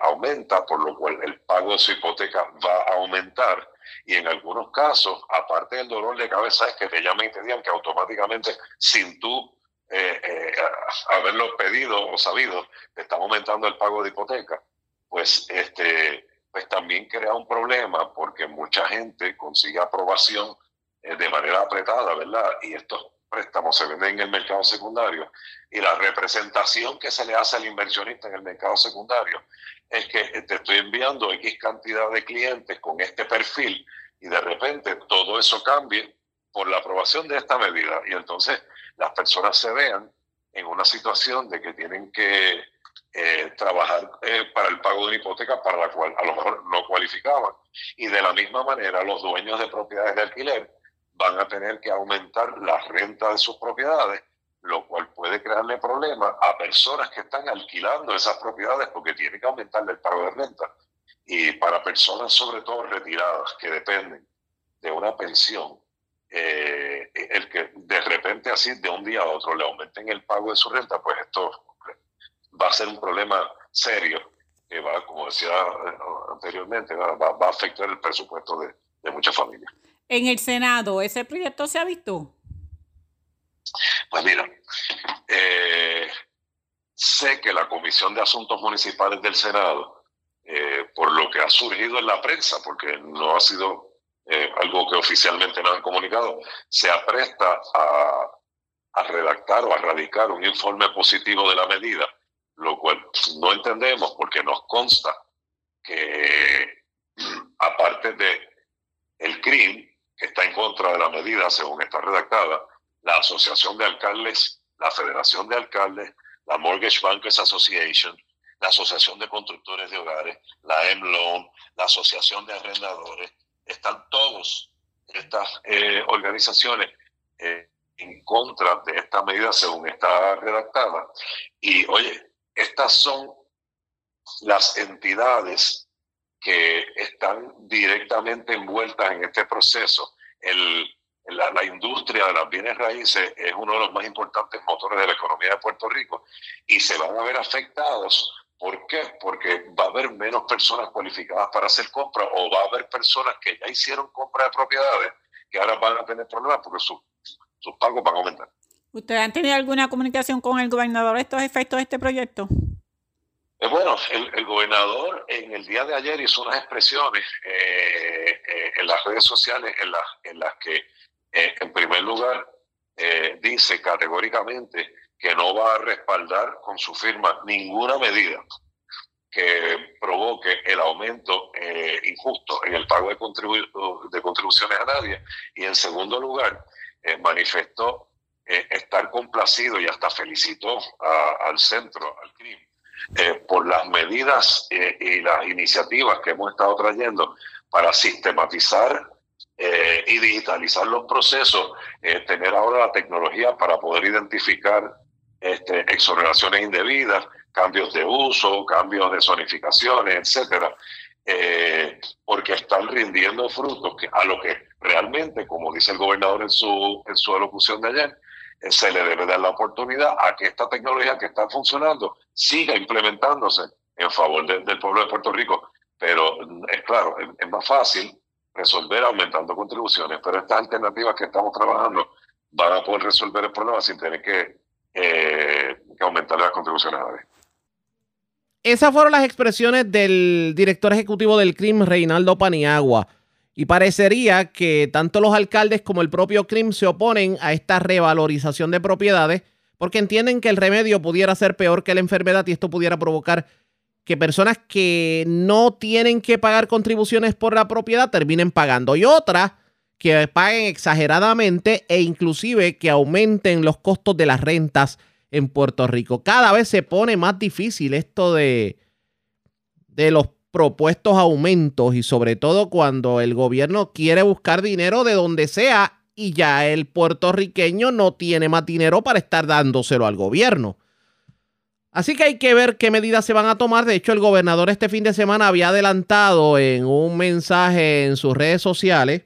aumenta, por lo cual el pago de su hipoteca va a aumentar. Y en algunos casos, aparte del dolor de cabeza, es que te llamen y te digan que automáticamente, sin tú eh, eh, haberlo pedido o sabido, te están aumentando el pago de hipoteca, pues este, pues también crea un problema porque mucha gente consigue aprobación eh, de manera apretada, ¿verdad? Y estos préstamos se venden en el mercado secundario y la representación que se le hace al inversionista en el mercado secundario es que te estoy enviando X cantidad de clientes con este perfil y de repente todo eso cambie por la aprobación de esta medida y entonces las personas se vean en una situación de que tienen que eh, trabajar eh, para el pago de una hipoteca para la cual a lo mejor no cualificaban. Y de la misma manera, los dueños de propiedades de alquiler van a tener que aumentar la renta de sus propiedades, lo cual puede crearle problemas a personas que están alquilando esas propiedades porque tienen que aumentarle el pago de renta. Y para personas, sobre todo retiradas, que dependen de una pensión, eh, el que de repente así de un día a otro le aumenten el pago de su renta, pues esto va a ser un problema serio que va, como decía eh, anteriormente, va, a afectar el presupuesto de, muchas familias. En el Senado, ¿ese proyecto se ha visto? Pues mira, eh, sé que la Comisión de Asuntos Municipales del Senado, eh, por lo que ha surgido en la prensa, porque no ha sido algo que oficialmente nos han comunicado, se apresta a, a redactar o a radicar un informe positivo de la medida lo cual no entendemos porque nos consta que aparte de el CRIM, que está en contra de la medida según está redactada, la Asociación de Alcaldes, la Federación de Alcaldes, la Mortgage Bankers Association, la Asociación de Constructores de Hogares, la M-Loan, la Asociación de Arrendadores, están todos estas eh, organizaciones eh, en contra de esta medida según está redactada. Y oye, estas son las entidades que están directamente envueltas en este proceso. la, industria de las bienes raíces es uno de los más importantes motores de la economía de Puerto Rico y se van a ver afectados. ¿Por qué? Porque va a haber menos personas cualificadas para hacer compras o va a haber personas que ya hicieron compra de propiedades que ahora van a tener problemas porque sus pagos van a aumentar. ¿Ustedes han tenido alguna comunicación con el gobernador de estos efectos de este proyecto? Eh, bueno, el, gobernador en el día de ayer hizo unas expresiones eh, eh, en las redes sociales en, las que, en primer lugar, dice categóricamente que no va a respaldar con su firma ninguna medida que provoque el aumento injusto en el pago de, de contribuciones a nadie. Y en segundo lugar, manifestó estar complacido y hasta felicitó al centro, al CRIM, eh, por las medidas eh, y las iniciativas que hemos estado trayendo para sistematizar y digitalizar los procesos, tener ahora la tecnología para poder identificar este, exoneraciones indebidas, cambios de uso, cambios de zonificaciones, etcétera, porque están rindiendo frutos a lo que realmente, como dice el gobernador en su, en su alocución de ayer, se le debe dar la oportunidad a que esta tecnología que está funcionando siga implementándose en favor del pueblo de Puerto Rico. Pero es claro, es, más fácil resolver aumentando contribuciones, pero estas alternativas que estamos trabajando van a poder resolver el problema sin tener que, eh, aumentar las contribuciones Esas fueron las expresiones del director ejecutivo del CRIM, Reinaldo Paniagua. Y parecería que tanto los alcaldes como el propio CRIM se oponen a esta revalorización de propiedades porque entienden que el remedio pudiera ser peor que la enfermedad y esto pudiera provocar que personas que no tienen que pagar contribuciones por la propiedad terminen pagando y otras que paguen exageradamente e inclusive que aumenten los costos de las rentas en Puerto Rico. Cada vez se pone más difícil esto de, de los propuestos aumentos y sobre todo cuando el gobierno quiere buscar dinero de donde sea y ya el puertorriqueño no tiene más dinero para estar dándoselo al gobierno. Así que hay que ver qué medidas se van a tomar. De hecho, el gobernador este fin de semana había adelantado en un mensaje en sus redes sociales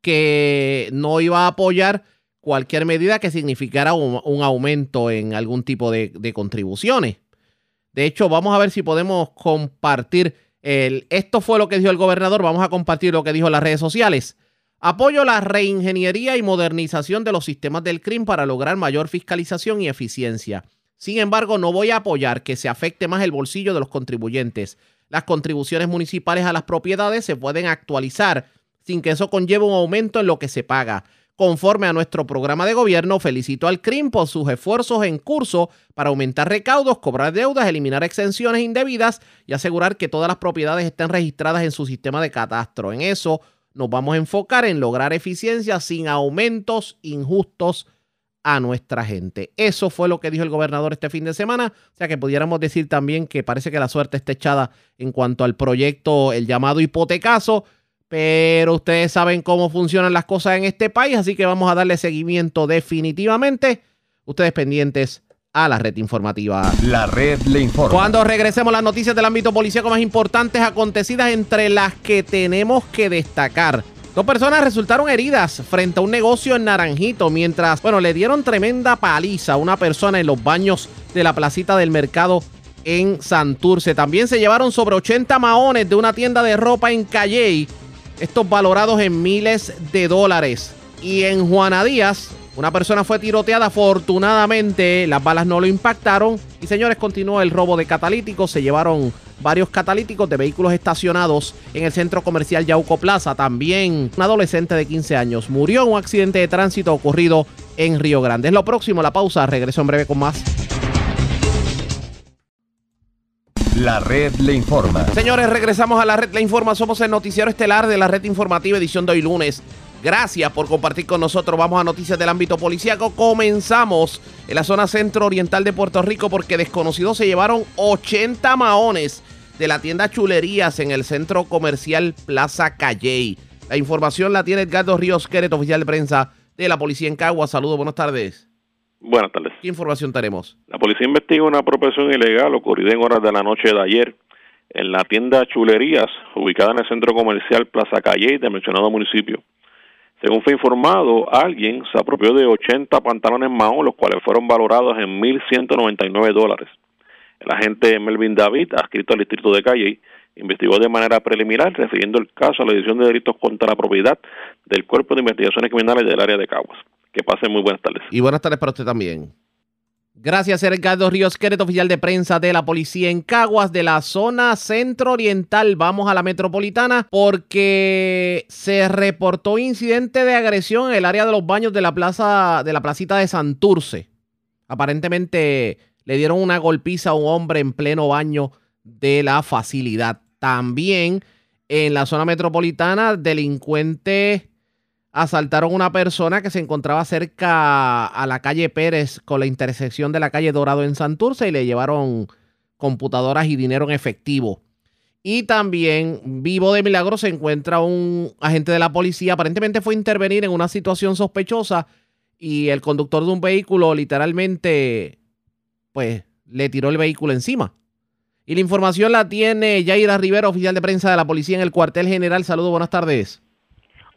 que no iba a apoyar cualquier medida que significara un, aumento en algún tipo de contribuciones. De hecho, vamos a ver si podemos compartir el, esto fue lo que dijo el gobernador, vamos a compartir lo que dijo en las redes sociales. Apoyo la reingeniería y modernización de los sistemas del CRIM para lograr mayor fiscalización y eficiencia. Sin embargo, no voy a apoyar que se afecte más el bolsillo de los contribuyentes. las contribuciones municipales a las propiedades se pueden actualizar sin que eso conlleve un aumento en lo que se paga. Conforme a nuestro programa de gobierno, felicito al CRIM por sus esfuerzos en curso para aumentar recaudos, cobrar deudas, eliminar exenciones indebidas y asegurar que todas las propiedades estén registradas en su sistema de catastro. En eso nos vamos a enfocar en lograr eficiencia sin aumentos injustos a nuestra gente. Eso fue lo que dijo el gobernador este fin de semana. O sea que pudiéramos decir también que parece que la suerte está echada en cuanto al proyecto, el llamado hipotecaso pero ustedes saben cómo funcionan las cosas en este país, así que vamos a darle seguimiento definitivamente. Ustedes pendientes a la red informativa. La red le informa. Cuando regresemos las noticias del ámbito policíaco más importantes acontecidas entre las que tenemos que destacar. Dos personas resultaron heridas frente a un negocio en Naranjito mientras, bueno, le dieron tremenda paliza a una persona en los baños de la placita del mercado en Santurce. También se llevaron sobre 80 maones de una tienda de ropa en Calley estos valorados en miles de dólares. Y en Juana Díaz, una persona fue tiroteada. Afortunadamente, las balas no lo impactaron. Y señores, continuó el robo de catalíticos. Se llevaron varios catalíticos de vehículos estacionados en el centro comercial Yauco Plaza. También un adolescente de 15 años murió en un accidente de tránsito ocurrido en Río Grande. Es lo próximo, la pausa. Regreso en breve con más. La red le informa. Señores, regresamos a la red le informa. Somos el noticiero estelar de la red informativa edición de hoy lunes. Gracias por compartir con nosotros. Vamos a noticias del ámbito policíaco. Comenzamos en la zona centro oriental de Puerto Rico porque desconocidos se llevaron 80 maones de la tienda Chulerías en el centro comercial Plaza Calley. La información la tiene Edgardo Ríos Queret, oficial de prensa de la policía en Cagua. Saludos, buenas tardes. Buenas tardes. ¿Qué información tenemos? La policía investiga una apropiación ilegal ocurrida en horas de la noche de ayer en la tienda Chulerías, ubicada en el centro comercial Plaza Calle del mencionado municipio. Según fue informado, alguien se apropió de 80 pantalones Mahón, los cuales fueron valorados en 1.199 dólares. El agente Melvin David, adscrito al distrito de Calle, investigó de manera preliminar, refiriendo el caso a la edición de delitos contra la propiedad del Cuerpo de Investigaciones Criminales del área de Caguas. Que pasen muy buenas tardes. Y buenas tardes para usted también. Gracias, Edgardo Ríos Queret, oficial de prensa de la policía en Caguas, de la zona centro-oriental. Vamos a la metropolitana porque se reportó incidente de agresión en el área de los baños de la plaza, de la placita de Santurce. Aparentemente le dieron una golpiza a un hombre en pleno baño de la facilidad. También en la zona metropolitana, delincuentes asaltaron a una persona que se encontraba cerca a la calle Pérez con la intersección de la calle Dorado en Santurce y le llevaron computadoras y dinero en efectivo. Y también, vivo de milagro, se encuentra un agente de la policía. Aparentemente fue a intervenir en una situación sospechosa y el conductor de un vehículo literalmente, pues, le tiró el vehículo encima. Y la información la tiene Yaira Rivera, oficial de prensa de la policía en el cuartel general. Saludos, buenas tardes.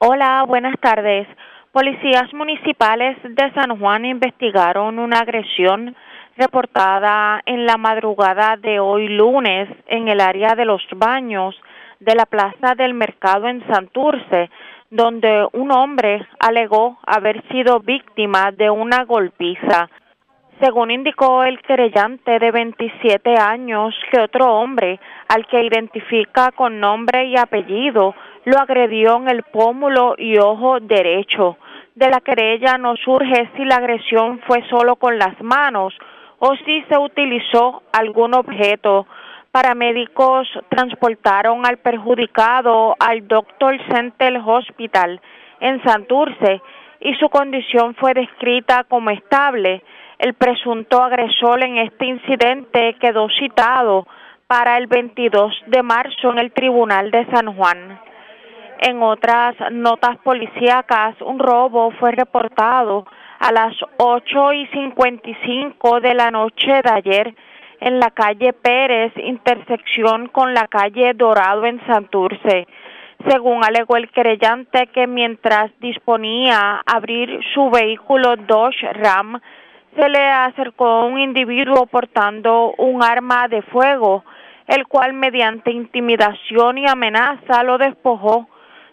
Hola, buenas tardes. Policías municipales de San Juan investigaron una agresión reportada en la madrugada de hoy lunes en el área de los baños de la plaza del mercado en Santurce, donde un hombre alegó haber sido víctima de una golpiza. Según indicó el querellante de 27 años, que otro hombre, al que identifica con nombre y apellido, lo agredió en el pómulo y ojo derecho. De la querella no surge si la agresión fue solo con las manos o si se utilizó algún objeto. Paramédicos transportaron al perjudicado al Doctor Center Hospital en Santurce y su condición fue descrita como estable. El presunto agresor en este incidente quedó citado para el 22 de marzo en el Tribunal de San Juan. En otras notas policíacas, un robo fue reportado a las 8 y 55 de la noche de ayer en la calle Pérez, intersección con la calle Dorado en Santurce. Según alegó el querellante que mientras disponía abrir su vehículo Dodge Ram, se le acercó un individuo portando un arma de fuego, el cual mediante intimidación y amenaza lo despojó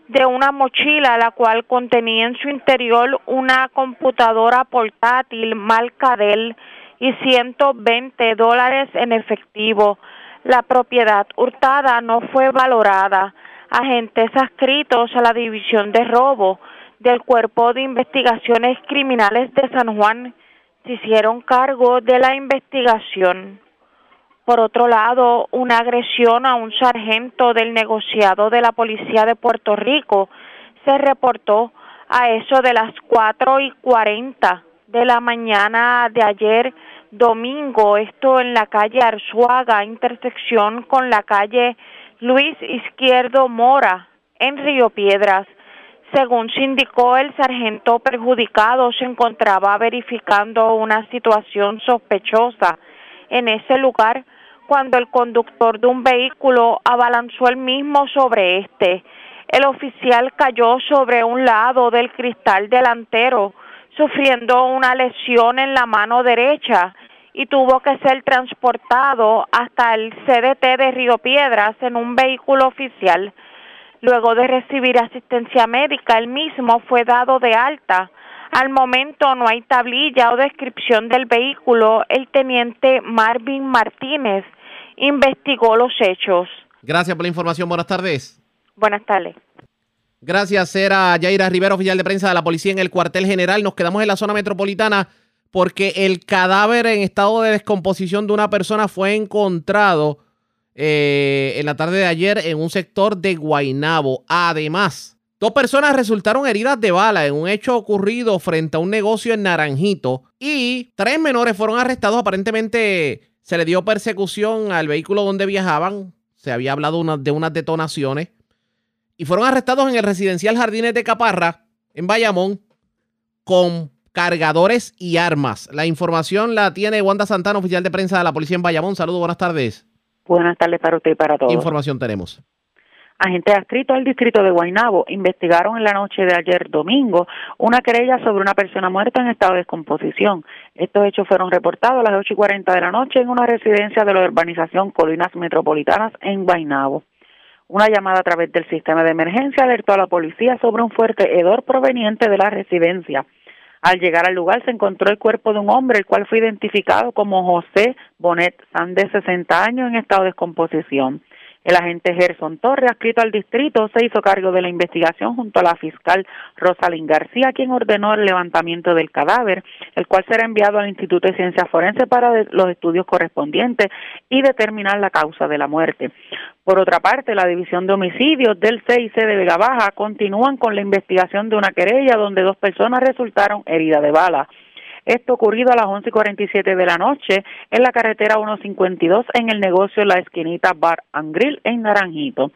de una mochila la cual contenía en su interior una computadora portátil marca Dell y 120 dólares en efectivo. La propiedad hurtada no fue valorada. Agentes adscritos a la División de Robo del Cuerpo de Investigaciones Criminales de San Juan se hicieron cargo de la investigación. Por otro lado, una agresión a un sargento del negociado de la Policía de Puerto Rico se reportó a eso de las cuatro y cuarenta de la mañana de ayer domingo, esto en la calle Arzuaga, intersección con la calle Luis Izquierdo Mora, en Río Piedras. Según se indicó, el sargento perjudicado se encontraba verificando una situación sospechosa en ese lugar cuando el conductor de un vehículo abalanzó el mismo sobre este. El oficial cayó sobre un lado del cristal delantero, sufriendo una lesión en la mano derecha y tuvo que ser transportado hasta el CDT de Río Piedras en un vehículo oficial. Luego de recibir asistencia médica, el mismo fue dado de alta. Al momento no hay tablilla o descripción del vehículo. El teniente Marvin Martínez investigó los hechos. Gracias por la información. Buenas tardes. Buenas tardes. Gracias, era Yaira Rivera, oficial de prensa de la policía en el cuartel general. Nos quedamos en la zona metropolitana porque el cadáver en estado de descomposición de una persona fue encontrado eh, en la tarde de ayer en un sector de Guainabo. Además, dos personas resultaron heridas de bala en un hecho ocurrido frente a un negocio en Naranjito y tres menores fueron arrestados aparentemente se le dio persecución al vehículo donde viajaban. Se había hablado de unas detonaciones. Y fueron arrestados en el residencial Jardines de Caparra, en Bayamón, con cargadores y armas. La información la tiene Wanda Santana, oficial de prensa de la policía en Bayamón. Saludos, buenas tardes. Buenas tardes para usted y para todos. ¿Qué información tenemos? Agentes adscritos al distrito de Guaynabo investigaron en la noche de ayer domingo una querella sobre una persona muerta en estado de descomposición. Estos hechos fueron reportados a las 8 y 40 de la noche en una residencia de la urbanización Colinas Metropolitanas en Guaynabo. Una llamada a través del sistema de emergencia alertó a la policía sobre un fuerte hedor proveniente de la residencia. Al llegar al lugar se encontró el cuerpo de un hombre, el cual fue identificado como José Bonet San, de 60 años, en estado de descomposición. El agente Gerson Torres, adscrito al distrito, se hizo cargo de la investigación junto a la fiscal Rosalind García, quien ordenó el levantamiento del cadáver, el cual será enviado al Instituto de Ciencias Forenses para los estudios correspondientes y determinar la causa de la muerte. Por otra parte, la División de Homicidios del CIC de Vega Baja continúan con la investigación de una querella donde dos personas resultaron heridas de bala. Esto ocurrido a las 11:47 de la noche en la carretera 152 en el negocio La Esquinita Bar and Grill en Naranjito.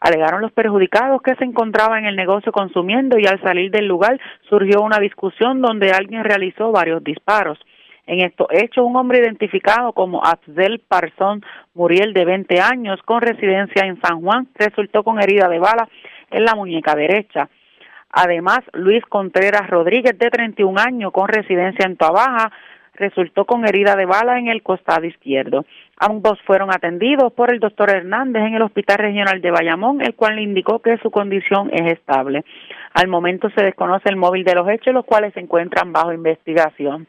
Alegaron los perjudicados que se encontraban en el negocio consumiendo y al salir del lugar surgió una discusión donde alguien realizó varios disparos. En estos hechos, un hombre identificado como Abdel Parsón Muriel, de 20 años, con residencia en San Juan, resultó con herida de bala en la muñeca derecha. Además, Luis Contreras Rodríguez, de 31 años, con residencia en Tuabaja, resultó con herida de bala en el costado izquierdo. Ambos fueron atendidos por el doctor Hernández en el Hospital Regional de Bayamón, el cual le indicó que su condición es estable. Al momento se desconoce el móvil de los hechos, los cuales se encuentran bajo investigación.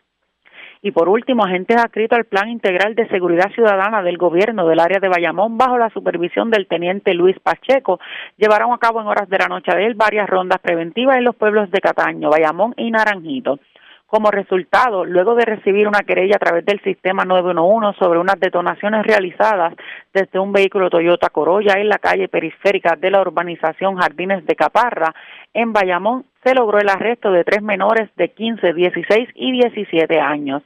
Y por último, agentes adscritos al Plan Integral de Seguridad Ciudadana del Gobierno del área de Bayamón, bajo la supervisión del teniente Luis Pacheco, llevaron a cabo en horas de la noche de él varias rondas preventivas en los pueblos de Cataño, Bayamón y Naranjito. Como resultado, luego de recibir una querella a través del sistema 911 sobre unas detonaciones realizadas desde un vehículo Toyota Corolla en la calle periférica de la urbanización Jardines de Caparra, en Bayamón, se logró el arresto de tres menores de 15, 16 y 17 años.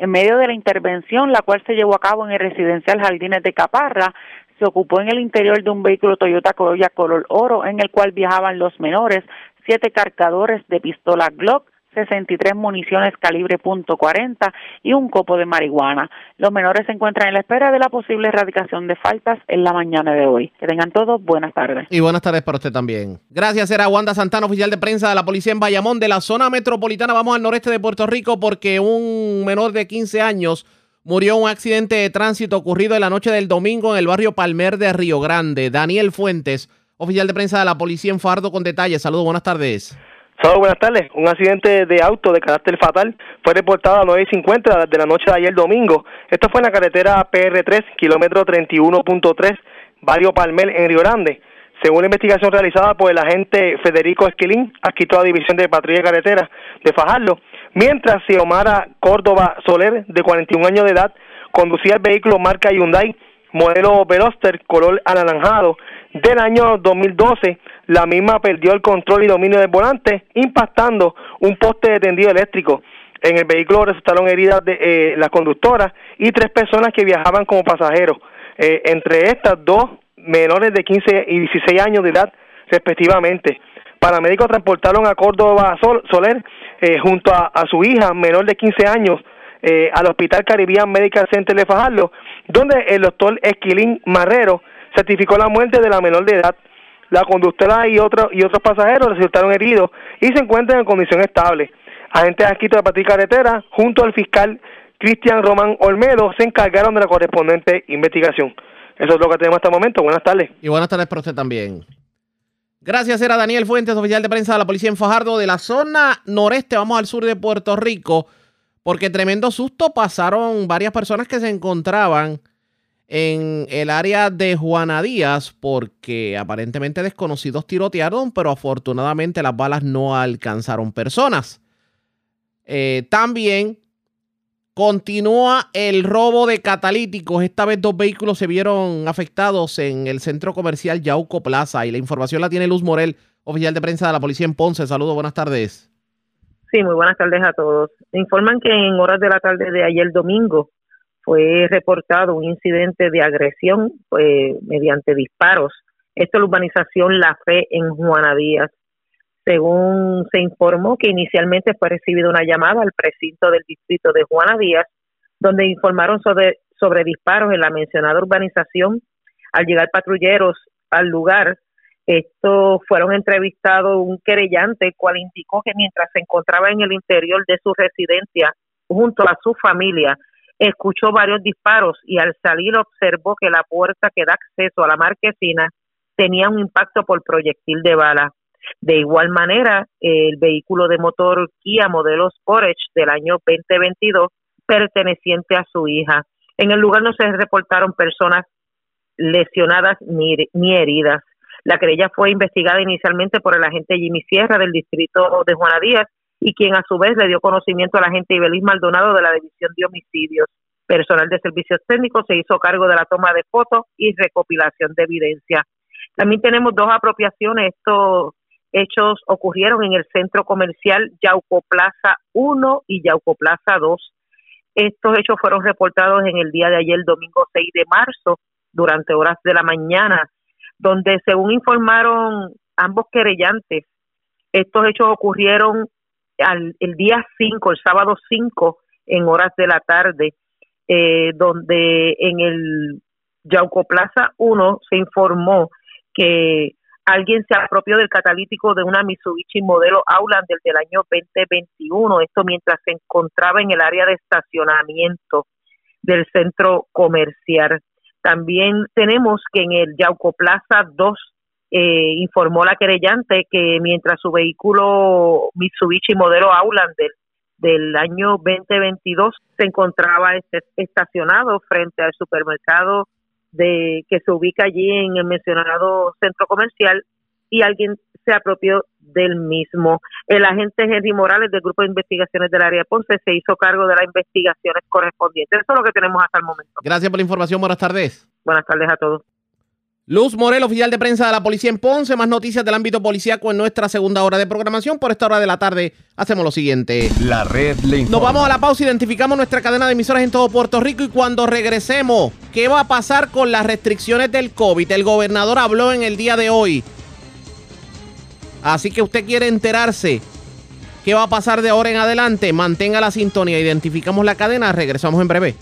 En medio de la intervención, la cual se llevó a cabo en el residencial Jardines de Caparra, se ocupó en el interior de un vehículo Toyota Corolla color oro en el cual viajaban los menores, siete cargadores de pistola Glock, 63 municiones calibre .40 y un copo de marihuana. Los menores se encuentran en la espera de la posible erradicación de faltas en la mañana de hoy. Que tengan todos buenas tardes. Y buenas tardes para usted también. Gracias, era Wanda Santana, oficial de prensa de la policía en Bayamón, de la zona metropolitana. Vamos al noreste de Puerto Rico porque un menor de 15 años murió en un accidente de tránsito ocurrido en la noche del domingo en el barrio Palmer de Río Grande. Daniel Fuentes, oficial de prensa de la policía en Fardo, con detalles. Saludos, buenas tardes. Saludos, buenas tardes. Un accidente de auto de carácter fatal fue reportado a 9.50 de la noche de ayer domingo. Esto fue en la carretera PR3, kilómetro 31.3, Barrio Palmel, en Río Grande. Según la investigación realizada por el agente Federico Esquilín, aquí a la División de Patrulla de Carretera de Fajardo, mientras Xiomara Córdoba Soler, de 41 años de edad, conducía el vehículo marca Hyundai, modelo Veloster, color anaranjado, del año 2012, la misma perdió el control y dominio del volante, impactando un poste de tendido eléctrico. En el vehículo resultaron heridas de eh, las conductoras y tres personas que viajaban como pasajeros. Eh, entre estas, dos menores de 15 y 16 años de edad, respectivamente. Paramédicos transportaron a Córdoba Soler eh, junto a, su hija, menor de 15 años, al Hospital Caribbean Medical Center de Fajardo, donde el doctor Esquilín Marrero certificó la muerte de la menor de edad. La conductora y, otro, y otros pasajeros resultaron heridos y se encuentran en condición estable. Agentes aquí de la Carretera, junto al fiscal Cristian Román Olmedo, se encargaron de la correspondiente investigación. Eso es lo que tenemos hasta el momento. Buenas tardes. Y buenas tardes para usted también. Gracias, era Daniel Fuentes, oficial de prensa de la policía en Fajardo, de la zona noreste. Vamos al sur de Puerto Rico, porque tremendo susto pasaron varias personas que se encontraban en el área de Juana Díaz porque aparentemente desconocidos tirotearon, pero afortunadamente las balas no alcanzaron personas. Eh, también continúa el robo de catalíticos. Esta vez dos vehículos se vieron afectados en el centro comercial Yauco Plaza y la información la tiene Luz Morel, oficial de prensa de la policía en Ponce. Saludos, buenas tardes. Sí, muy buenas tardes a todos. Informan que en horas de la tarde de ayer domingo fue reportado un incidente de agresión pues, mediante disparos. Esto es la urbanización La Fe en Juana Díaz. Según se informó que inicialmente fue recibida una llamada al precinto del distrito de Juana Díaz, donde informaron sobre, sobre disparos en la mencionada urbanización. Al llegar patrulleros al lugar, estos fueron entrevistados un querellante, cual indicó que mientras se encontraba en el interior de su residencia junto a su familia, escuchó varios disparos y al salir observó que la puerta que da acceso a la marquesina tenía un impacto por proyectil de bala. De igual manera, el vehículo de motor Kia modelo Sportage del año 2022 perteneciente a su hija. En el lugar no se reportaron personas lesionadas ni, ni heridas. La querella fue investigada inicialmente por el agente Jimmy Sierra del distrito de Juana Díaz y quien a su vez le dio conocimiento al agente Ibelis Maldonado de la División de Homicidios. Personal de servicios técnicos se hizo cargo de la toma de fotos y recopilación de evidencia. También tenemos dos apropiaciones. Estos hechos ocurrieron en el centro comercial Yauco Plaza 1 y Yauco Plaza 2. Estos hechos fueron reportados en el día de ayer, domingo 6 de marzo, durante horas de la mañana, donde según informaron ambos querellantes, estos hechos ocurrieron el día 5, el sábado 5, en horas de la tarde, eh, donde en el Yauco Plaza 1 se informó que alguien se apropió del catalítico de una Mitsubishi modelo Outlander del año 2021, esto mientras se encontraba en el área de estacionamiento del centro comercial. También tenemos que en el Yauco Plaza 2 eh, informó la querellante que mientras su vehículo Mitsubishi modelo Outlander del año 2022 se encontraba este, estacionado frente al supermercado de que se ubica allí en el mencionado centro comercial y alguien se apropió del mismo. El agente Henry Morales del Grupo de Investigaciones del Área de Ponce se hizo cargo de las investigaciones correspondientes. Eso es lo que tenemos hasta el momento. Gracias por la información. Buenas tardes. Buenas tardes a todos. Luz Morel, oficial de prensa de la policía en Ponce. Más noticias del ámbito policíaco en nuestra segunda hora de programación. Por esta hora de la tarde hacemos lo siguiente. La red le Nos vamos a la pausa, identificamos nuestra cadena de emisoras en todo Puerto Rico y cuando regresemos, ¿qué va a pasar con las restricciones del COVID? El gobernador habló en el día de hoy. Así que usted quiere enterarse qué va a pasar de ahora en adelante. Mantenga la sintonía, identificamos la cadena, regresamos en breve.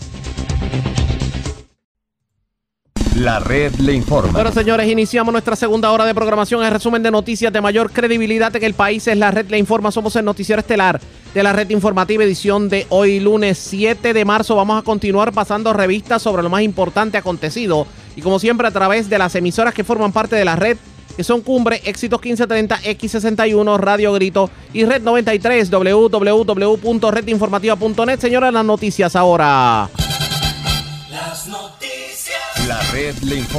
La red le informa. Bueno, señores, iniciamos nuestra segunda hora de programación. El resumen de noticias de mayor credibilidad en el país es La red le informa. Somos el noticiero estelar de la red informativa edición de hoy lunes 7 de marzo. Vamos a continuar pasando revistas sobre lo más importante acontecido y como siempre a través de las emisoras que forman parte de la red que son Cumbre, Éxitos 1530, X61, Radio Grito y Red 93, www.redinformativa.net. Señora, las noticias ahora. Las noticias.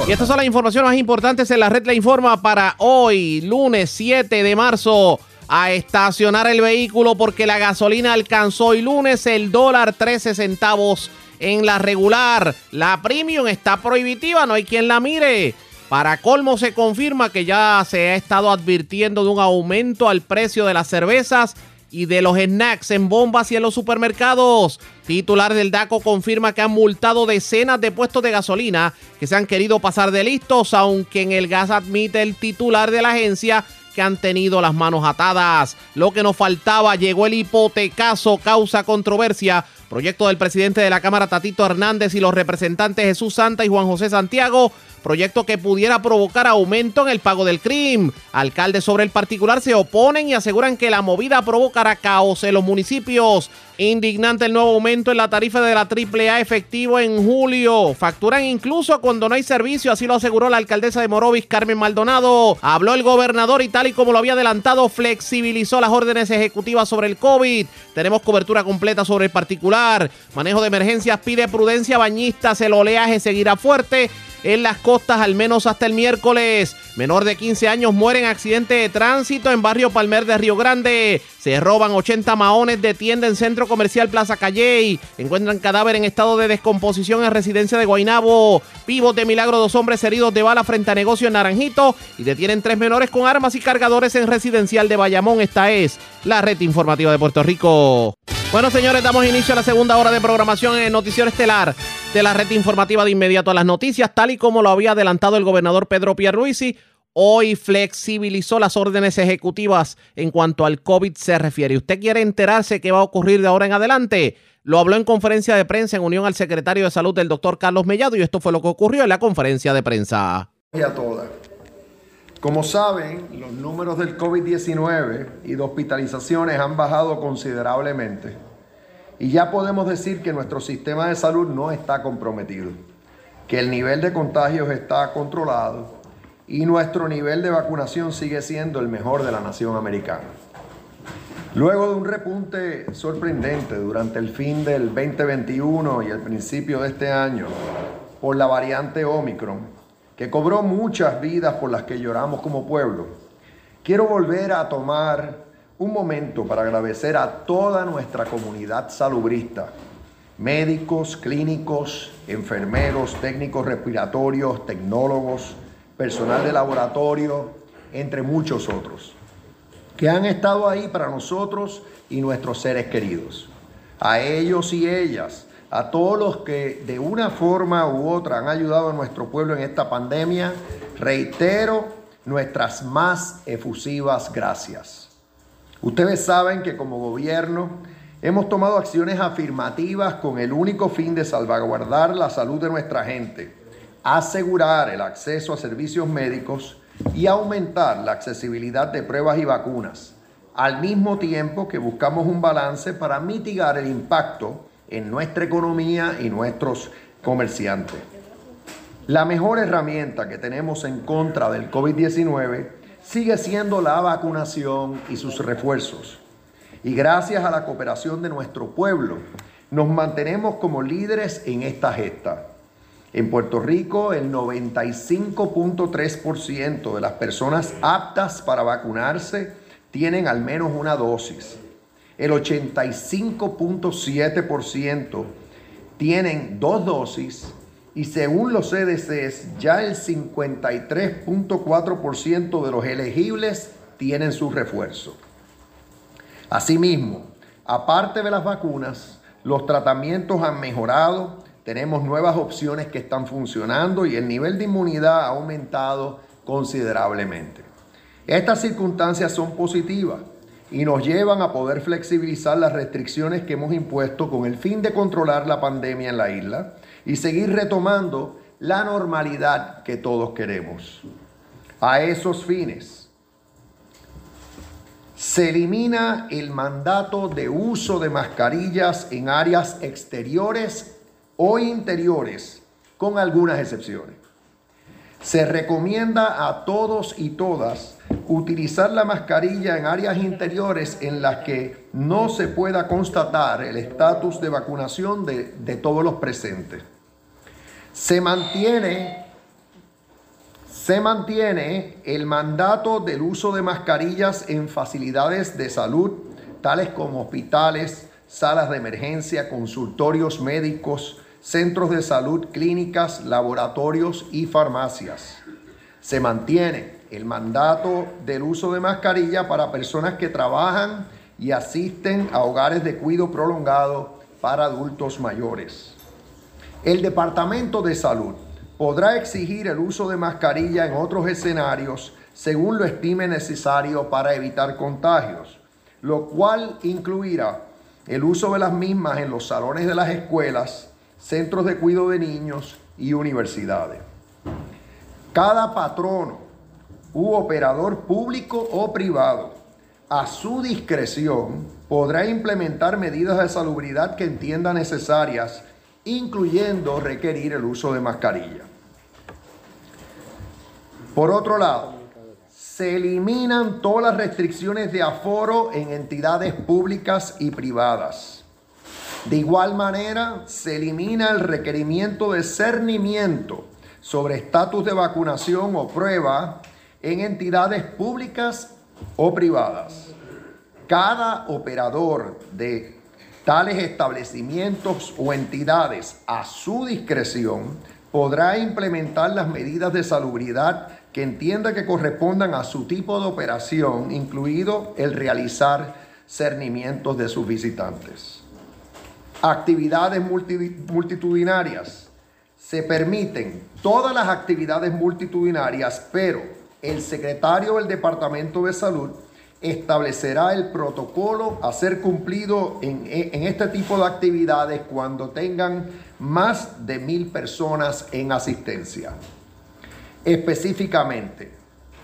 Y estas son las informaciones más importantes en la red le informa para hoy, lunes 7 de marzo. A estacionar el vehículo porque la gasolina alcanzó hoy lunes el dólar 13 centavos en la regular. La premium está prohibitiva, no hay quien la mire. Para colmo se confirma que ya se ha estado advirtiendo de un aumento al precio de las cervezas y de los snacks en bombas y en los supermercados. Titular del DACO confirma que han multado decenas de puestos de gasolina que se han querido pasar de listos, aunque en el gas admite el titular de la agencia que han tenido las manos atadas. Lo que nos faltaba, llegó el hipotecazo, causa controversia. Proyecto del presidente de la Cámara, Tatito Hernández, y los representantes Jesús Santa y Juan José Santiago. Proyecto que pudiera provocar aumento en el pago del crimen. Alcaldes sobre el particular se oponen y aseguran que la movida provocará caos en los municipios. Indignante el nuevo aumento en la tarifa de la AAA efectivo en julio. Facturan incluso cuando no hay servicio, así lo aseguró la alcaldesa de Morovis, Carmen Maldonado. Habló el gobernador y tal y como lo había adelantado, flexibilizó las órdenes ejecutivas sobre el COVID. Tenemos cobertura completa sobre el particular. Manejo de emergencias pide prudencia bañistas, el oleaje seguirá fuerte en las costas al menos hasta el miércoles. Menor de 15 años muere en accidente de tránsito en barrio Palmer de Río Grande. Se roban 80 maones de tienda en centro comercial Plaza Calley. Encuentran cadáver en estado de descomposición en residencia de Guainabo. Vivos de milagro, dos hombres heridos de bala frente a negocio en Naranjito. Y detienen tres menores con armas y cargadores en residencial de Bayamón. Esta es la red informativa de Puerto Rico. Bueno, señores, damos inicio a la segunda hora de programación en Noticiero Estelar de la red informativa de inmediato a las noticias, tal y como lo había adelantado el gobernador Pedro Pierluisi. Hoy flexibilizó las órdenes ejecutivas en cuanto al COVID se refiere. ¿Usted quiere enterarse qué va a ocurrir de ahora en adelante? Lo habló en conferencia de prensa en unión al secretario de salud del doctor Carlos Mellado y esto fue lo que ocurrió en la conferencia de prensa. Y a todas. Como saben, los números del COVID-19 y de hospitalizaciones han bajado considerablemente y ya podemos decir que nuestro sistema de salud no está comprometido, que el nivel de contagios está controlado y nuestro nivel de vacunación sigue siendo el mejor de la nación americana. Luego de un repunte sorprendente durante el fin del 2021 y el principio de este año por la variante Omicron, que cobró muchas vidas por las que lloramos como pueblo, quiero volver a tomar un momento para agradecer a toda nuestra comunidad salubrista, médicos, clínicos, enfermeros, técnicos respiratorios, tecnólogos, personal de laboratorio, entre muchos otros, que han estado ahí para nosotros y nuestros seres queridos. A ellos y ellas a todos los que de una forma u otra han ayudado a nuestro pueblo en esta pandemia, reitero nuestras más efusivas gracias. Ustedes saben que como gobierno hemos tomado acciones afirmativas con el único fin de salvaguardar la salud de nuestra gente, asegurar el acceso a servicios médicos y aumentar la accesibilidad de pruebas y vacunas, al mismo tiempo que buscamos un balance para mitigar el impacto en nuestra economía y nuestros comerciantes. La mejor herramienta que tenemos en contra del COVID-19 sigue siendo la vacunación y sus refuerzos. Y gracias a la cooperación de nuestro pueblo, nos mantenemos como líderes en esta gesta. En Puerto Rico, el 95.3% de las personas aptas para vacunarse tienen al menos una dosis el 85.7% tienen dos dosis y según los CDCs ya el 53.4% de los elegibles tienen su refuerzo. Asimismo, aparte de las vacunas, los tratamientos han mejorado, tenemos nuevas opciones que están funcionando y el nivel de inmunidad ha aumentado considerablemente. Estas circunstancias son positivas y nos llevan a poder flexibilizar las restricciones que hemos impuesto con el fin de controlar la pandemia en la isla y seguir retomando la normalidad que todos queremos. A esos fines, se elimina el mandato de uso de mascarillas en áreas exteriores o interiores, con algunas excepciones. Se recomienda a todos y todas utilizar la mascarilla en áreas interiores en las que no se pueda constatar el estatus de vacunación de, de todos los presentes. Se mantiene se mantiene el mandato del uso de mascarillas en facilidades de salud, tales como hospitales, salas de emergencia, consultorios médicos, centros de salud, clínicas, laboratorios y farmacias. Se mantiene el mandato del uso de mascarilla para personas que trabajan y asisten a hogares de cuidado prolongado para adultos mayores. El Departamento de Salud podrá exigir el uso de mascarilla en otros escenarios según lo estime necesario para evitar contagios, lo cual incluirá el uso de las mismas en los salones de las escuelas, centros de cuidado de niños y universidades. Cada patrono u operador público o privado, a su discreción, podrá implementar medidas de salubridad que entienda necesarias, incluyendo requerir el uso de mascarilla. Por otro lado, se eliminan todas las restricciones de aforo en entidades públicas y privadas. De igual manera, se elimina el requerimiento de cernimiento sobre estatus de vacunación o prueba en entidades públicas o privadas. Cada operador de tales establecimientos o entidades a su discreción podrá implementar las medidas de salubridad que entienda que correspondan a su tipo de operación, incluido el realizar cernimientos de sus visitantes. Actividades multitudinarias. Se permiten todas las actividades multitudinarias, pero el secretario del Departamento de Salud establecerá el protocolo a ser cumplido en, este tipo de actividades cuando tengan más de mil personas en asistencia. Específicamente,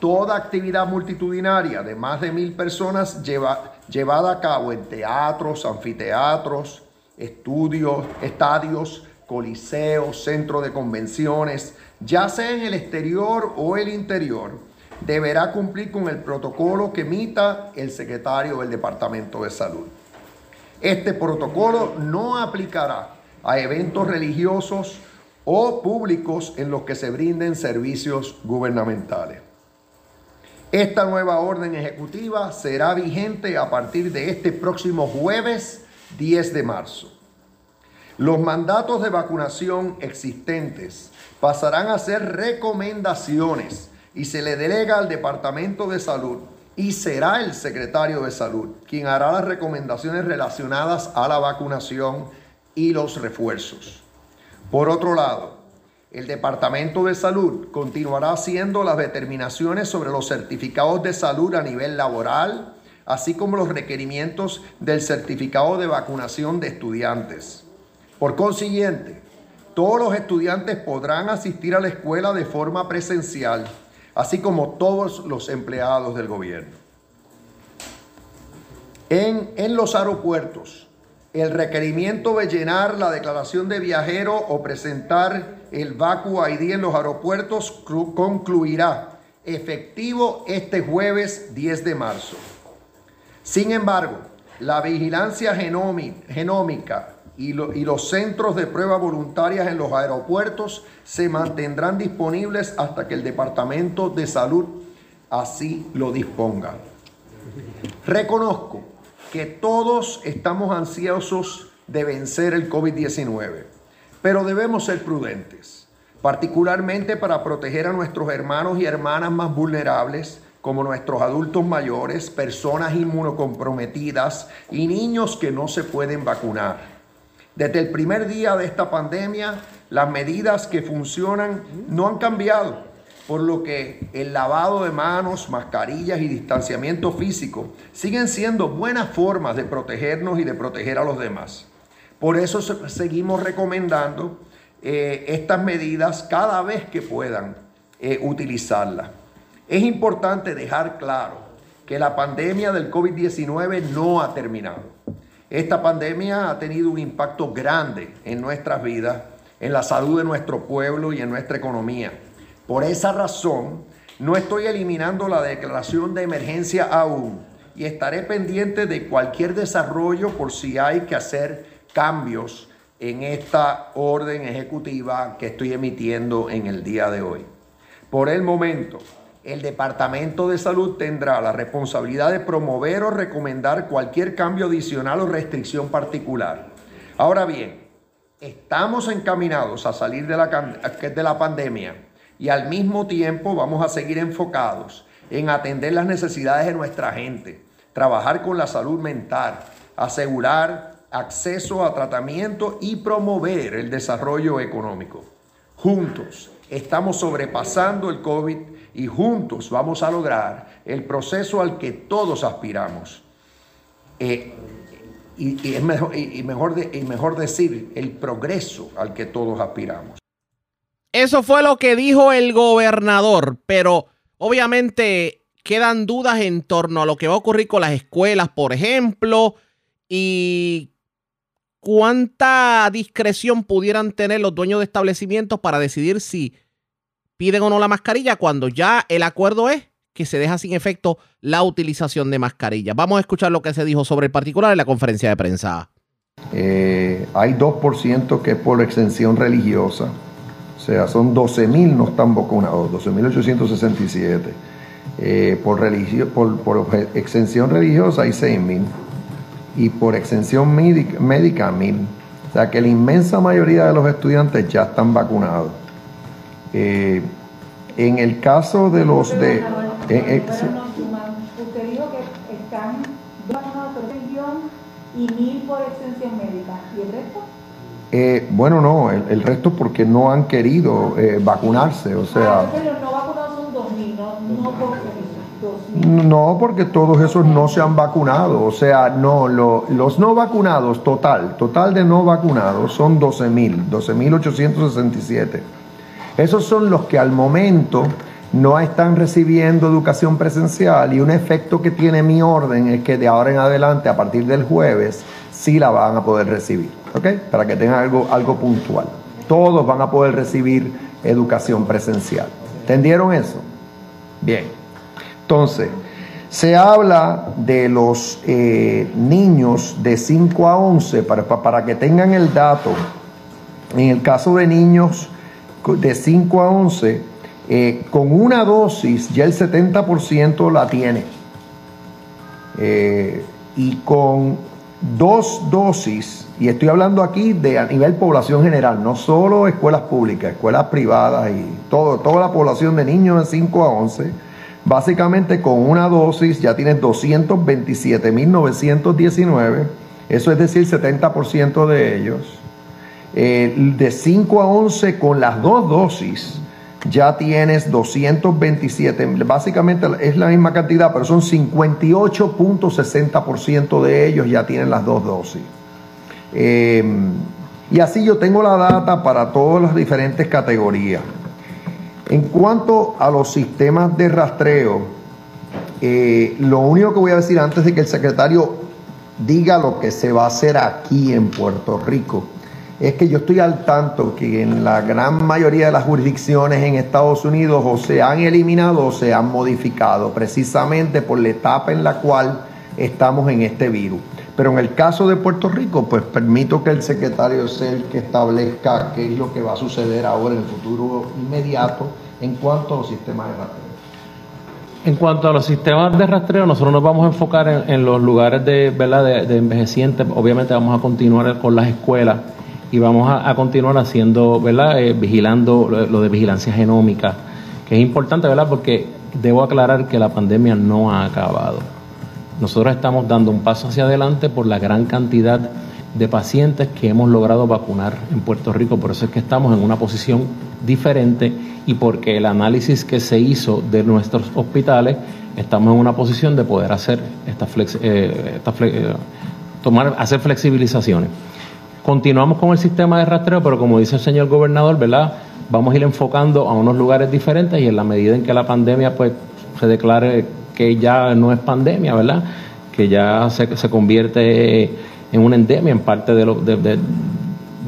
toda actividad multitudinaria de más de mil personas llevada a cabo en teatros, anfiteatros, estudios, estadios, coliseos, centros de convenciones, ya sea en el exterior o el interior, deberá cumplir con el protocolo que emita el secretario del Departamento de Salud. Este protocolo no aplicará a eventos religiosos o públicos en los que se brinden servicios gubernamentales. Esta nueva orden ejecutiva será vigente a partir de este próximo jueves 10 de marzo. Los mandatos de vacunación existentes pasarán a ser recomendaciones y se le delega al Departamento de Salud y será el secretario de Salud quien hará las recomendaciones relacionadas a la vacunación y los refuerzos. Por otro lado, el Departamento de Salud continuará haciendo las determinaciones sobre los certificados de salud a nivel laboral, así como los requerimientos del certificado de vacunación de estudiantes. Por consiguiente, todos los estudiantes podrán asistir a la escuela de forma presencial, así como todos los empleados del gobierno. En, en los aeropuertos, el requerimiento de llenar la declaración de viajero o presentar el VACU ID en los aeropuertos concluirá efectivo este jueves 10 de marzo. Sin embargo, la vigilancia genómica y, los centros de prueba voluntarias en los aeropuertos se mantendrán disponibles hasta que el Departamento de Salud así lo disponga. Reconozco que todos estamos ansiosos de vencer el COVID-19, pero debemos ser prudentes, particularmente para proteger a nuestros hermanos y hermanas más vulnerables, como nuestros adultos mayores, personas inmunocomprometidas y niños que no se pueden vacunar. Desde el primer día de esta pandemia, las medidas que funcionan no han cambiado por lo que el lavado de manos, mascarillas y distanciamiento físico siguen siendo buenas formas de protegernos y de proteger a los demás. Por eso seguimos recomendando eh, estas medidas cada vez que puedan eh, utilizarlas. Es importante dejar claro que la pandemia del COVID-19 no ha terminado. Esta pandemia ha tenido un impacto grande en nuestras vidas, en la salud de nuestro pueblo y en nuestra economía Por esa razón, no estoy eliminando la declaración de emergencia aún y estaré pendiente de cualquier desarrollo por si hay que hacer cambios en esta orden ejecutiva que estoy emitiendo en el día de hoy. Por el momento, el Departamento de Salud tendrá la responsabilidad de promover o recomendar cualquier cambio adicional o restricción particular. Ahora bien, estamos encaminados a salir de la, de la pandemia y al mismo tiempo vamos a seguir enfocados en atender las necesidades de nuestra gente, trabajar con la salud mental, asegurar acceso a tratamiento y promover el desarrollo económico. Juntos estamos sobrepasando el COVID y juntos vamos a lograr el proceso al que todos aspiramos. Eh, y, es mejor, y, mejor y mejor decir, el progreso al que todos aspiramos. Eso fue lo que dijo el gobernador, pero obviamente quedan dudas en torno a lo que va a ocurrir con las escuelas, por ejemplo, y cuánta discreción pudieran tener los dueños de establecimientos para decidir si piden o no la mascarilla cuando ya el acuerdo es que se deja sin efecto la utilización de mascarilla. Vamos a escuchar lo que se dijo sobre el particular en la conferencia de prensa. Eh, hay 2% que por exención religiosa. O sea, son 12.000 no están vacunados, 12.867. Eh, por, por, por, exención religiosa hay 6.000 y por exención médica, médica 1.000. O sea que la inmensa mayoría de los estudiantes ya están vacunados. Eh, en el caso de los de... Eh, usted dijo que están vacunados por exención y mil por extensión médica. ¿Y el resto? Eh, bueno, no, el, el, resto porque no han querido eh, vacunarse, o sea... Ah, los no vacunados son 2.000, no, no por no, porque todos esos no se han vacunado. O sea, no, lo, los no vacunados, total, total de no vacunados son 12.000, 12.867. Esos son los que al momento no están recibiendo educación presencial y un efecto que tiene mi orden es que de ahora en adelante, a partir del jueves, sí la van a poder recibir, ¿ok? Para que tengan algo, algo puntual. Todos van a poder recibir educación presencial. ¿Entendieron eso? Bien. Entonces, se habla de los eh, niños de 5 a 11, para, para que tengan el dato, en el caso de niños de 5 a 11, eh, con una dosis ya el 70% la tiene. Eh, y con dos dosis, y estoy hablando aquí de a nivel población general, no solo escuelas públicas, escuelas privadas y todo, toda la población de niños de 5 a 11, básicamente con una dosis ya tienes 227.919, eso es decir, 70% de ellos. Eh, de 5 a 11 con las dos dosis ya tienes 227, básicamente es la misma cantidad, pero son 58.60% de ellos ya tienen las dos dosis. Em, y así yo tengo la data para todas las diferentes categorías. En cuanto a los sistemas de rastreo, eh, lo único que voy a decir antes de que el secretario diga lo que se va a hacer aquí en Puerto Rico, es que yo estoy al tanto que en la gran mayoría de las jurisdicciones en Estados Unidos o se han eliminado o se han modificado, precisamente por la etapa en la cual estamos en este virus. Pero en el caso de Puerto Rico, pues permito que el secretario sea el que establezca qué es lo que va a suceder ahora en el futuro inmediato en cuanto a los sistemas de rastreo. En cuanto a los sistemas de rastreo, nosotros nos vamos a enfocar en, los lugares de. De, de envejecientes. Obviamente vamos a continuar con las escuelas y vamos a, continuar haciendo, ¿verdad? Eh, vigilando lo, de vigilancia genómica, que es importante, ¿verdad? Porque debo aclarar que la pandemia no ha acabado. Nosotros estamos dando un paso hacia adelante por la gran cantidad de pacientes que hemos logrado vacunar en Puerto Rico, por eso es que estamos en una posición diferente y porque el análisis que se hizo de nuestros hospitales, estamos en una posición de poder hacer esta, flex, eh, eh, tomar, hacer flexibilizaciones. Continuamos con el sistema de rastreo, pero como dice el señor gobernador, ¿verdad? Vamos a ir enfocando a unos lugares diferentes y en la medida en que la pandemia pues se declare que ya no es pandemia, ¿verdad? Que ya se, se convierte en una endemia en parte de, lo, de,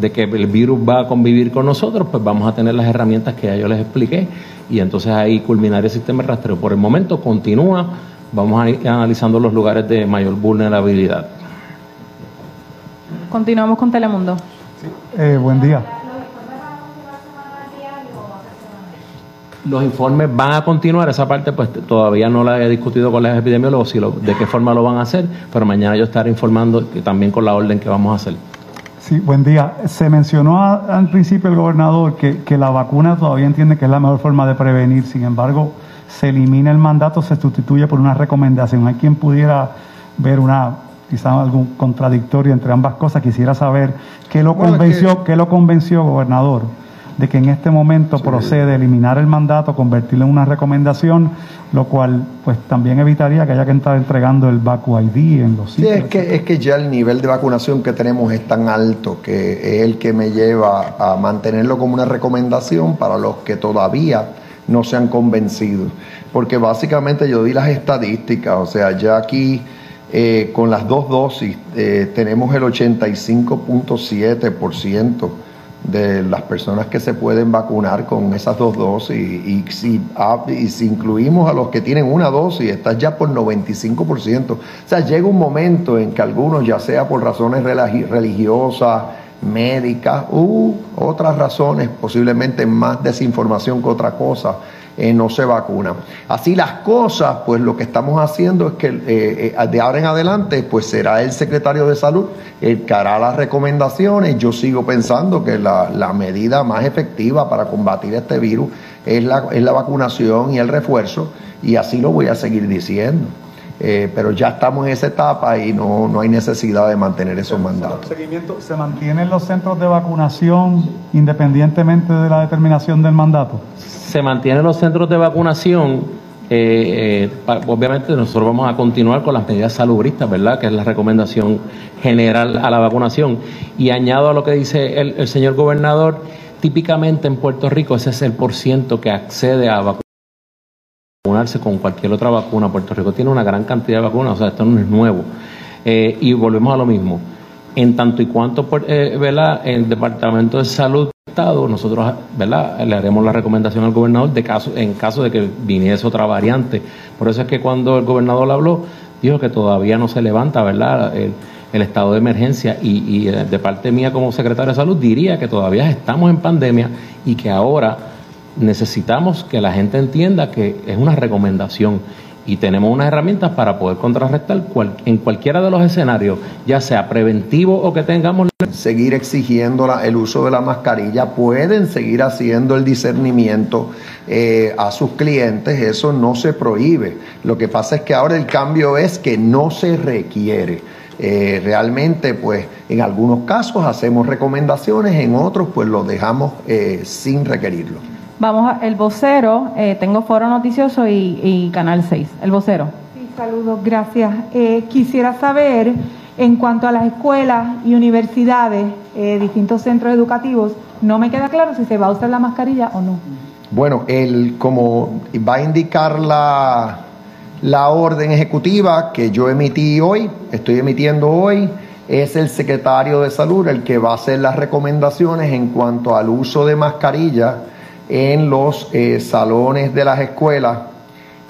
de que el virus va a convivir con nosotros, pues vamos a tener las herramientas que ya yo les expliqué y entonces ahí culminar el sistema de rastreo. Por el momento continúa, vamos a ir analizando los lugares de mayor vulnerabilidad. Continuamos con Telemundo. Eh, buen día. Los informes van a continuar, esa parte pues todavía no la he discutido con los epidemiólogos si lo, de qué forma lo van a hacer, pero mañana yo estaré informando también con la orden que vamos a hacer. Sí, buen día. Se mencionó al principio el gobernador que, que la vacuna todavía entiende que es la mejor forma de prevenir, sin embargo, se elimina el mandato, se sustituye por una recomendación. Hay quien pudiera ver una quizá algún contradictorio entre ambas cosas. Quisiera saber qué lo convenció, qué lo convenció, gobernador, de que en este momento procede a eliminar el mandato, convertirlo en una recomendación, lo cual pues también evitaría que haya que estar entregando el Vacu ID en los sitios. Sí, es que, es que ya el nivel de vacunación que tenemos es tan alto que es el que me lleva a mantenerlo como una recomendación para los que todavía no se han convencido. Porque básicamente yo di las estadísticas, o sea, ya aquí eh, con las dos dosis eh, tenemos el 85.7% de las personas que se pueden vacunar con esas dos dosis y, si, ah, y si incluimos a los que tienen una dosis, estás ya por 95%. O sea, llega un momento en que algunos, ya sea por razones religiosas, médicas u otras razones, posiblemente más desinformación que otra cosa, eh, no se vacunan. Así las cosas, pues lo que estamos haciendo es que eh, eh, de ahora en adelante, pues será el secretario de salud el que hará las recomendaciones. Yo sigo pensando que la, la medida más efectiva para combatir este virus es la, es la vacunación y el refuerzo, y así lo voy a seguir diciendo. pero ya estamos en esa etapa y no, no hay necesidad de mantener esos mandatos. ¿Se mantienen los centros de vacunación independientemente de la determinación del mandato? Se mantienen los centros de vacunación. Eh, eh, obviamente nosotros vamos a continuar con las medidas salubristas, ¿verdad? Que es la recomendación general a la vacunación. Y añado a lo que dice el, señor gobernador, típicamente en Puerto Rico ese es el por ciento que accede a vacunarse con cualquier otra vacuna. Puerto Rico tiene una gran cantidad de vacunas, o sea, esto no es nuevo. Eh, y volvemos a lo mismo. En tanto y cuanto, ¿verdad? El Departamento de Salud nosotros ¿verdad? le haremos la recomendación al gobernador de caso, en caso de que viniese otra variante. Por eso es que cuando el gobernador habló, dijo que todavía no se levanta ¿verdad? El, estado de emergencia y, y, eh, de parte mía como secretario de salud diría que todavía estamos en pandemia y que ahora necesitamos que la gente entienda que es una recomendación y tenemos unas herramientas para poder contrarrestar en cualquiera de los escenarios, ya sea preventivo o que tengamos. Seguir exigiendo el uso de la mascarilla, pueden seguir haciendo el discernimiento eh, a sus clientes, eso no se prohíbe. Lo que pasa es que ahora el cambio es que no se requiere. Eh, realmente, pues en algunos casos hacemos recomendaciones, en otros pues lo dejamos eh, sin requerirlo. Vamos a, el vocero, eh, tengo Foro Noticioso y, Canal 6. El vocero. Sí, saludos, gracias. Eh, quisiera saber, en cuanto a las escuelas y universidades, eh, distintos centros educativos, no me queda claro si se va a usar la mascarilla o no. Bueno, el, como va a indicar la, la orden ejecutiva que yo emití hoy, estoy emitiendo hoy, es el secretario de salud el que va a hacer las recomendaciones en cuanto al uso de mascarilla en los eh, salones de las escuelas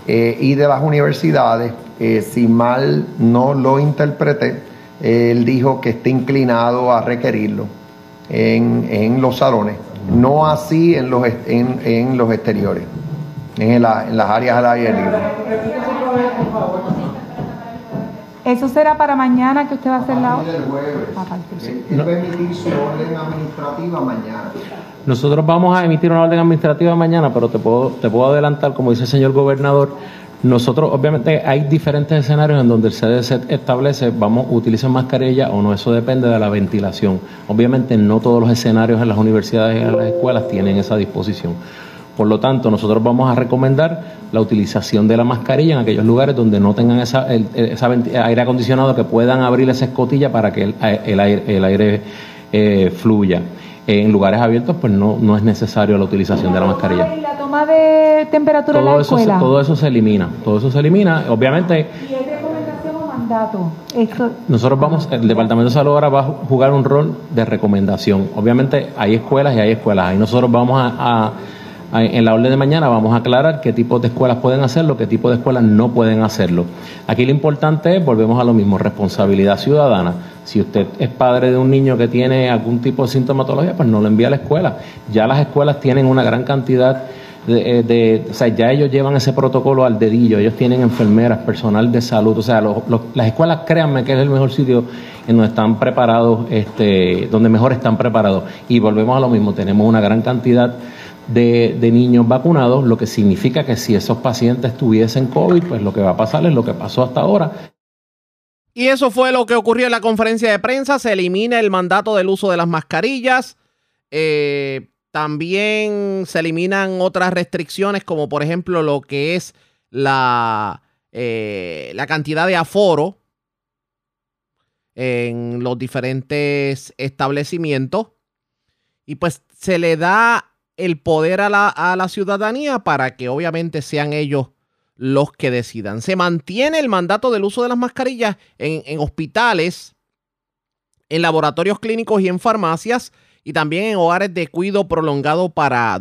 eh, y de las universidades. Eh, si mal no lo interpreté, él dijo que está inclinado a requerirlo en, los salones, no así en los, en, los exteriores, en, las áreas al aire libre. ¿Eso será para mañana que usted va a hacer la orden? Él va a emitir su orden administrativa mañana. Nosotros vamos a emitir una orden administrativa mañana, pero te puedo, te puedo adelantar, como dice el señor gobernador, nosotros, obviamente, hay diferentes escenarios en donde el CDC establece, vamos, utilicen mascarilla o no, eso depende de la ventilación. Obviamente, no todos los escenarios en las universidades y en las escuelas tienen esa disposición. Por lo tanto, nosotros vamos a recomendar la utilización de la mascarilla en aquellos lugares donde no tengan esa, aire acondicionado que puedan abrir esa escotilla para que el, aire, el aire eh, fluya en lugares abiertos pues no, no es necesario la utilización de la mascarilla. ¿Y la toma de temperatura todo en la eso escuela? todo eso se elimina, todo eso se elimina, obviamente. ¿Y hay recomendación o mandato? Esto, Nosotros vamos, el Departamento de Salud ahora va a jugar un rol de recomendación. Obviamente hay escuelas y hay escuelas. Ahí nosotros vamos a- en la orden de mañana vamos a aclarar qué tipo de escuelas pueden hacerlo, qué tipo de escuelas no pueden hacerlo. Aquí lo importante es, volvemos a lo mismo, responsabilidad ciudadana. Si usted es padre de un niño que tiene algún tipo de sintomatología, pues no lo envía a la escuela. Ya las escuelas tienen una gran cantidad de, eh, o sea, ya ellos llevan ese protocolo al dedillo, ellos tienen enfermeras, personal de salud, o sea, los- las escuelas, créanme que es el mejor sitio en donde están preparados, este, donde mejor están preparados. Y volvemos a lo mismo, tenemos una gran cantidad de, niños vacunados, lo que significa que si esos pacientes tuviesen COVID, pues lo que va a pasar es lo que pasó hasta ahora, Y eso fue lo que ocurrió en la conferencia de prensa. Se elimina el mandato del uso de las mascarillas. Eh, también se eliminan otras restricciones, como por ejemplo lo que es la, eh, la cantidad de aforo en los diferentes establecimientos. Y pues se le da el poder a la, a la ciudadanía para que obviamente sean ellos los que decidan. Se mantiene el mandato del uso de las mascarillas en, en hospitales, en laboratorios clínicos y en farmacias, y también en hogares de cuidado prolongado para,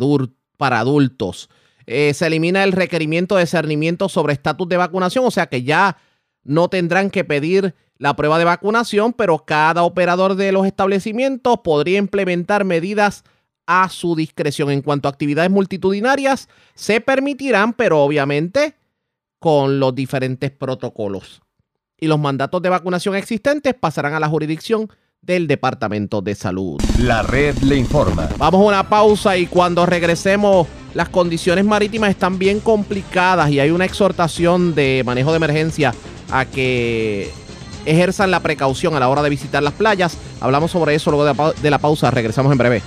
para adultos. Eh, se elimina el requerimiento de discernimiento sobre estatus de vacunación, o sea que ya no tendrán que pedir la prueba de vacunación, pero cada operador de los establecimientos podría implementar medidas a su discreción. En cuanto a actividades multitudinarias, se permitirán, pero obviamente con los diferentes protocolos. Y los mandatos de vacunación existentes pasarán a la jurisdicción del Departamento de Salud. La red le informa. Vamos a una pausa y cuando regresemos las condiciones marítimas están bien complicadas y hay una exhortación de manejo de emergencia a que ejerzan la precaución a la hora de visitar las playas. Hablamos sobre eso luego de la, pausa. Regresamos en breve.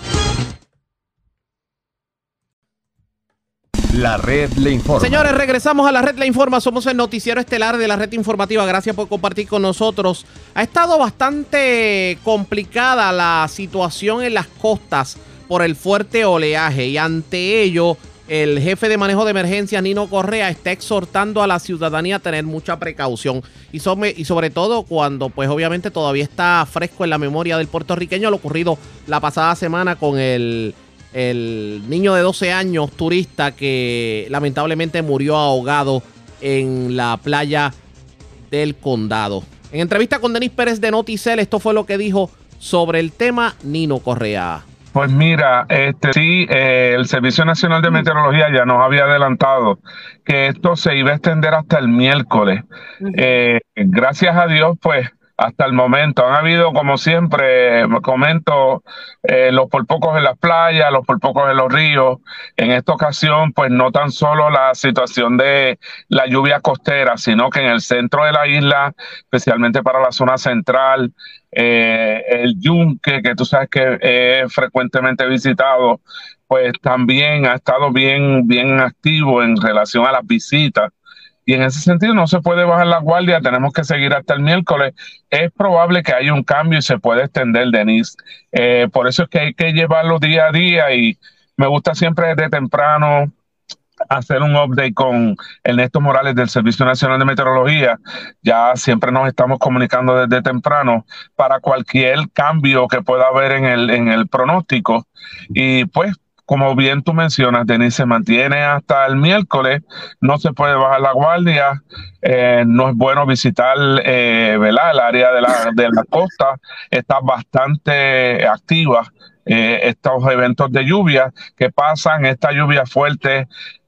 La red le informa. Señores, regresamos a la red La Informa. Somos el noticiero estelar de la red informativa. Gracias por compartir con nosotros. Ha estado bastante complicada la situación en las costas por el fuerte oleaje y ante ello el jefe de manejo de emergencia Nino Correa está exhortando a la ciudadanía a tener mucha precaución y sobre, y sobre todo cuando pues obviamente todavía está fresco en la memoria del puertorriqueño lo ocurrido la pasada semana con el el niño de 12 años turista que lamentablemente murió ahogado en la playa del condado. En entrevista con Denis Pérez de Noticel, esto fue lo que dijo sobre el tema Nino Correa. Pues mira, este sí, eh, el Servicio Nacional de Meteorología ya nos había adelantado que esto se iba a extender hasta el miércoles. Eh, gracias a Dios, pues hasta el momento han habido, como siempre, me comento, eh, los por pocos en las playas, los por pocos en los ríos. En esta ocasión, pues no tan solo la situación de la lluvia costera, sino que en el centro de la isla, especialmente para la zona central, eh, el yunque, que tú sabes que es frecuentemente visitado, pues también ha estado bien, bien activo en relación a las visitas. Y en ese sentido no se puede bajar la guardia, tenemos que seguir hasta el miércoles. Es probable que haya un cambio y se puede extender, Denise. Eh, por eso es que hay que llevarlo día a día y me gusta siempre desde temprano hacer un update con Ernesto Morales del Servicio Nacional de Meteorología. Ya siempre nos estamos comunicando desde temprano para cualquier cambio que pueda haber en el, en el pronóstico. Y pues, como bien tú mencionas, Denise, se mantiene hasta el miércoles, no se puede bajar la guardia, eh, no es bueno visitar eh, el área de la, de la costa, está bastante activa eh, estos eventos de lluvia que pasan, esta lluvia fuerte,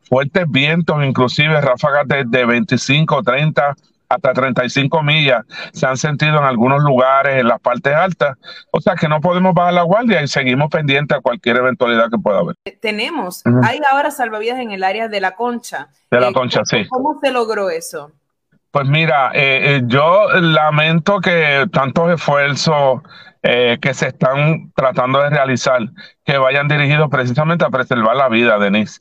fuertes vientos, inclusive ráfagas de, de 25, 30 hasta 35 millas se han sentido en algunos lugares, en las partes altas. O sea que no podemos bajar la guardia y seguimos pendientes a cualquier eventualidad que pueda haber. Tenemos, Ujú. hay ahora salvavidas en el área de la concha. De la Eh, concha, ¿cómo- sí. ¿Cómo se logró eso? Pues mira, eh, eh, yo lamento que tantos esfuerzos eh, que se están tratando de realizar que vayan dirigidos precisamente a preservar la vida, Denise.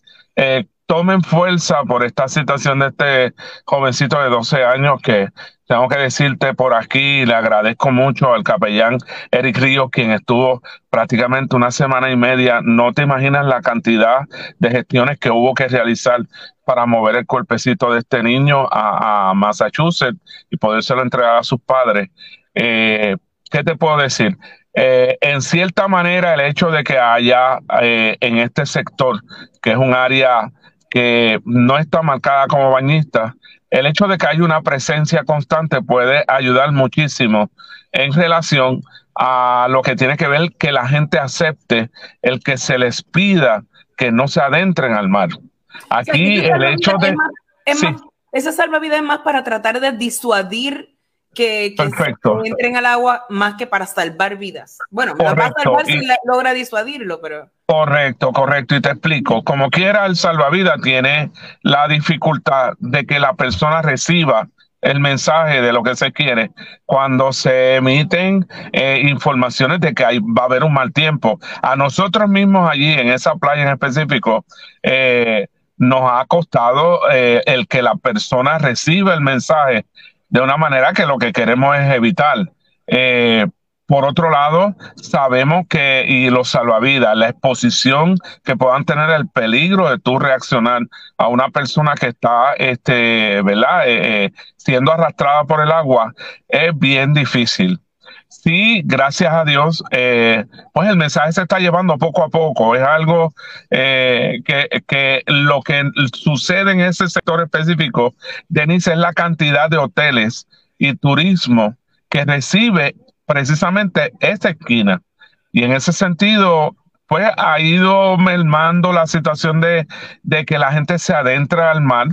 Tomen fuerza por esta situación de este jovencito de 12 años que tengo que decirte por aquí, le agradezco mucho al capellán Eric Ríos, quien estuvo prácticamente una semana y media. No te imaginas la cantidad de gestiones que hubo que realizar para mover el cuerpecito de este niño a, Massachusetts y podérselo entregar a sus padres. Eh, ¿Qué te puedo decir? Eh, en cierta manera, el hecho de que haya eh, en este sector, que es un área que no está marcada como bañista, el hecho de que haya una presencia constante puede ayudar muchísimo en relación a lo que tiene que ver que la gente acepte el que se les pida que no se adentren al mar. Aquí el hecho de... esa salvavidas es más para tratar de disuadir que, entren al agua más que para salvar vidas. Bueno, va a salvar si logra disuadirlo, pero... Correcto, correcto. Y te explico. Como quiera, el salvavidas tiene la dificultad de que la persona reciba el mensaje de lo que se quiere cuando se emiten eh, informaciones de que hay, va a haber un mal tiempo. A nosotros mismos allí, en esa playa en específico, eh, nos ha costado eh, el que la persona reciba el mensaje de una manera que lo que queremos es evitar. Eh, por otro lado, sabemos que, y los salvavidas, la exposición que puedan tener el peligro de tú reaccionar a una persona que está, este, ¿verdad? Eh, eh, siendo arrastrada por el agua, es bien difícil. Sí, gracias a Dios, pues el mensaje se está llevando poco a poco. Es algo que, que, lo que sucede en ese sector específico, Denise, es la cantidad de hoteles y turismo que recibe precisamente esta esquina. Y en ese sentido, pues ha ido mermando la situación de, de que la gente se adentra al mar.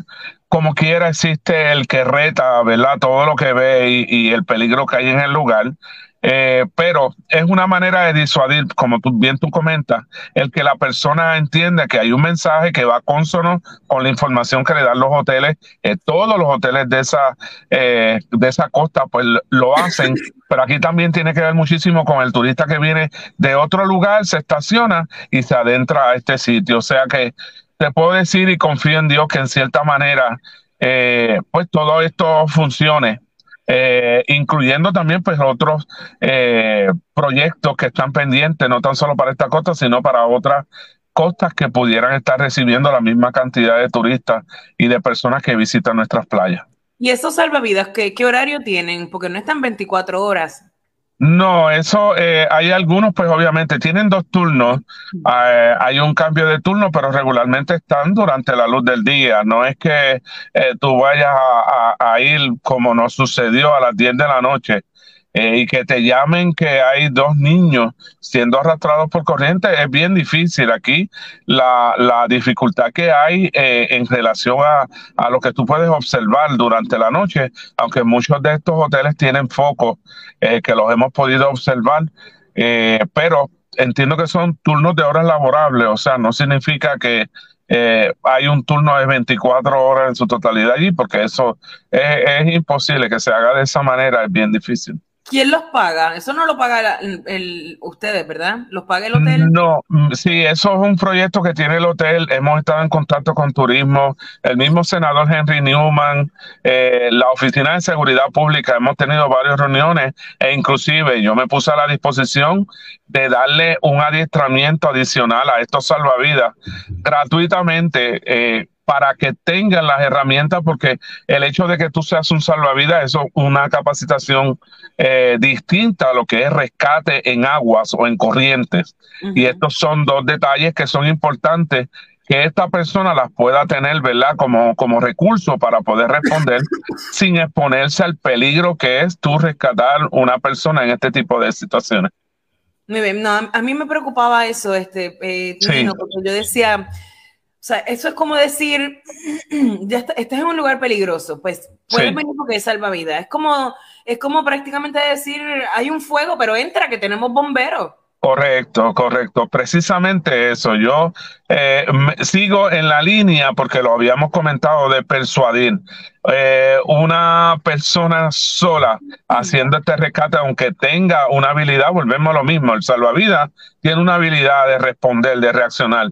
Como quiera existe el que reta, ¿verdad? Todo lo que ve y el peligro que hay en el lugar. Eh, pero es una manera de disuadir, como tú, bien tú comentas, el que la persona entienda que hay un mensaje que va consono con la información que le dan los hoteles. Eh, todos los hoteles de esa, eh, de esa costa pues lo hacen, pero aquí también tiene que ver muchísimo con el turista que viene de otro lugar, se estaciona y se adentra a este sitio. O sea que te puedo decir y confío en Dios que en cierta manera, pues todo esto funcione eh, incluyendo también pues otros eh, proyectos que están pendientes, no tan solo para esta costa, sino para otras costas que pudieran estar recibiendo la misma cantidad de turistas y de personas que visitan nuestras playas. ¿Y esos salvavidas qué, qué horario tienen? Porque no están 24 horas. No, eso eh, hay algunos, pues obviamente tienen dos turnos. Eh, hay un cambio de turno, pero regularmente están durante la luz del día. No es que eh, tú vayas a, ir como nos sucedió a las 10 de la noche y que te llamen que hay dos niños siendo arrastrados por corriente. Es bien difícil aquí la, la dificultad que hay en relación a, a lo que tú puedes observar durante la noche, aunque muchos de estos hoteles tienen focos eh, que los hemos podido observar, eh, pero entiendo que son turnos de horas laborables, o sea, no significa que eh, hay un turno de 24 horas en su totalidad allí, porque eso es imposible que se haga de esa manera, es bien difícil. ¿Quién los paga? Eso no lo paga el, ustedes, ¿verdad? ¿Los paga el hotel? No, mm, sí, eso es un proyecto que tiene el hotel. Hemos estado en contacto con turismo, el mismo senador Henry Newman, eh, la Oficina de Seguridad Pública. Hemos tenido varias reuniones e inclusive yo me puse a la disposición de darle un adiestramiento adicional a estos salvavidas gratuitamente. Eh, para que tengan las herramientas, porque el hecho de que tú seas un salvavidas, es una capacitación eh, distinta a lo que es rescate en aguas o en corrientes. Y estos son dos detalles que son importantes que esta persona las pueda tener, ¿verdad? Como, como recurso para poder responder sin exponerse al peligro que es tú rescatar una persona en este tipo de situaciones. Muy bien, no, a mí me preocupaba eso, este, eh, porque yo decía, sea, eso es como decir, ya estás en un lugar peligroso, pues puedes venir porque es salvavidas. Es como, es como prácticamente decir, hay un fuego, pero entra, que tenemos bomberos. Correcto, correcto. Precisamente eso. Yo eh, sigo en la línea porque lo habíamos comentado de persuadir. Eh, una persona sola haciendo este rescate, aunque tenga una habilidad, volvemos a lo mismo. El salvavidas tiene una habilidad de responder, de reaccionar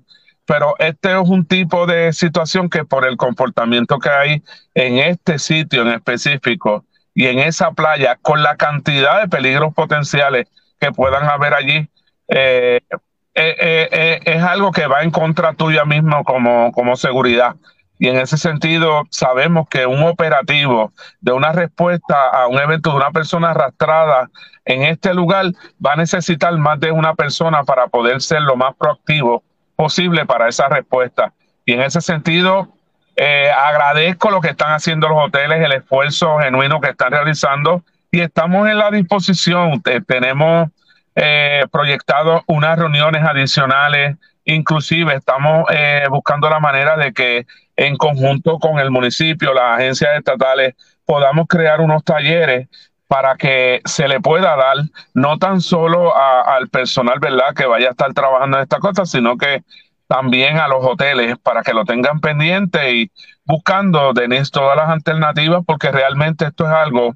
pero este es un tipo de situación que por el comportamiento que hay en este sitio en específico y en esa playa, con la cantidad de peligros potenciales que puedan haber allí, eh, eh, eh, es algo que va en contra tuya mismo como, como seguridad. Y en ese sentido, sabemos que un operativo de una respuesta a un evento de una persona arrastrada en este lugar va a necesitar más de una persona para poder ser lo más proactivo posible para esa respuesta. Y en ese sentido, eh, agradezco lo que están haciendo los hoteles, el esfuerzo genuino que están realizando y estamos en la disposición. tenemos eh, proyectado unas reuniones adicionales, inclusive estamos eh, buscando la manera de que en conjunto con el municipio, las agencias estatales, podamos crear unos talleres para que se le pueda dar no tan solo al personal, ¿verdad?, que vaya a estar trabajando en esta cosa, sino que también a los hoteles para que lo tengan pendiente y buscando, Denis, todas las alternativas, porque realmente esto es algo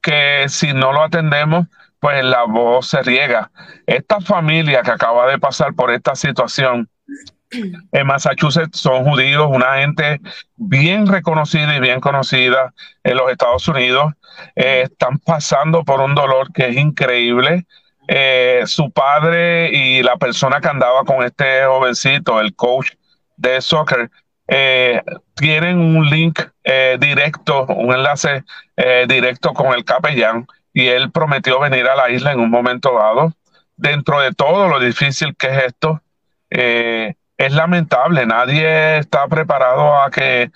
que si no lo atendemos, pues la voz se riega. Esta familia que acaba de pasar por esta situación en Massachusetts son judíos, una gente bien reconocida y bien conocida en los Estados Unidos. Eh, están pasando por un dolor que es increíble. Eh, su padre y la persona que andaba con este jovencito, el coach de soccer, eh, tienen un link directo, un enlace directo con el capellán y él prometió venir a la isla en un momento dado. Dentro de todo lo difícil que es esto, es lamentable, nadie está preparado a que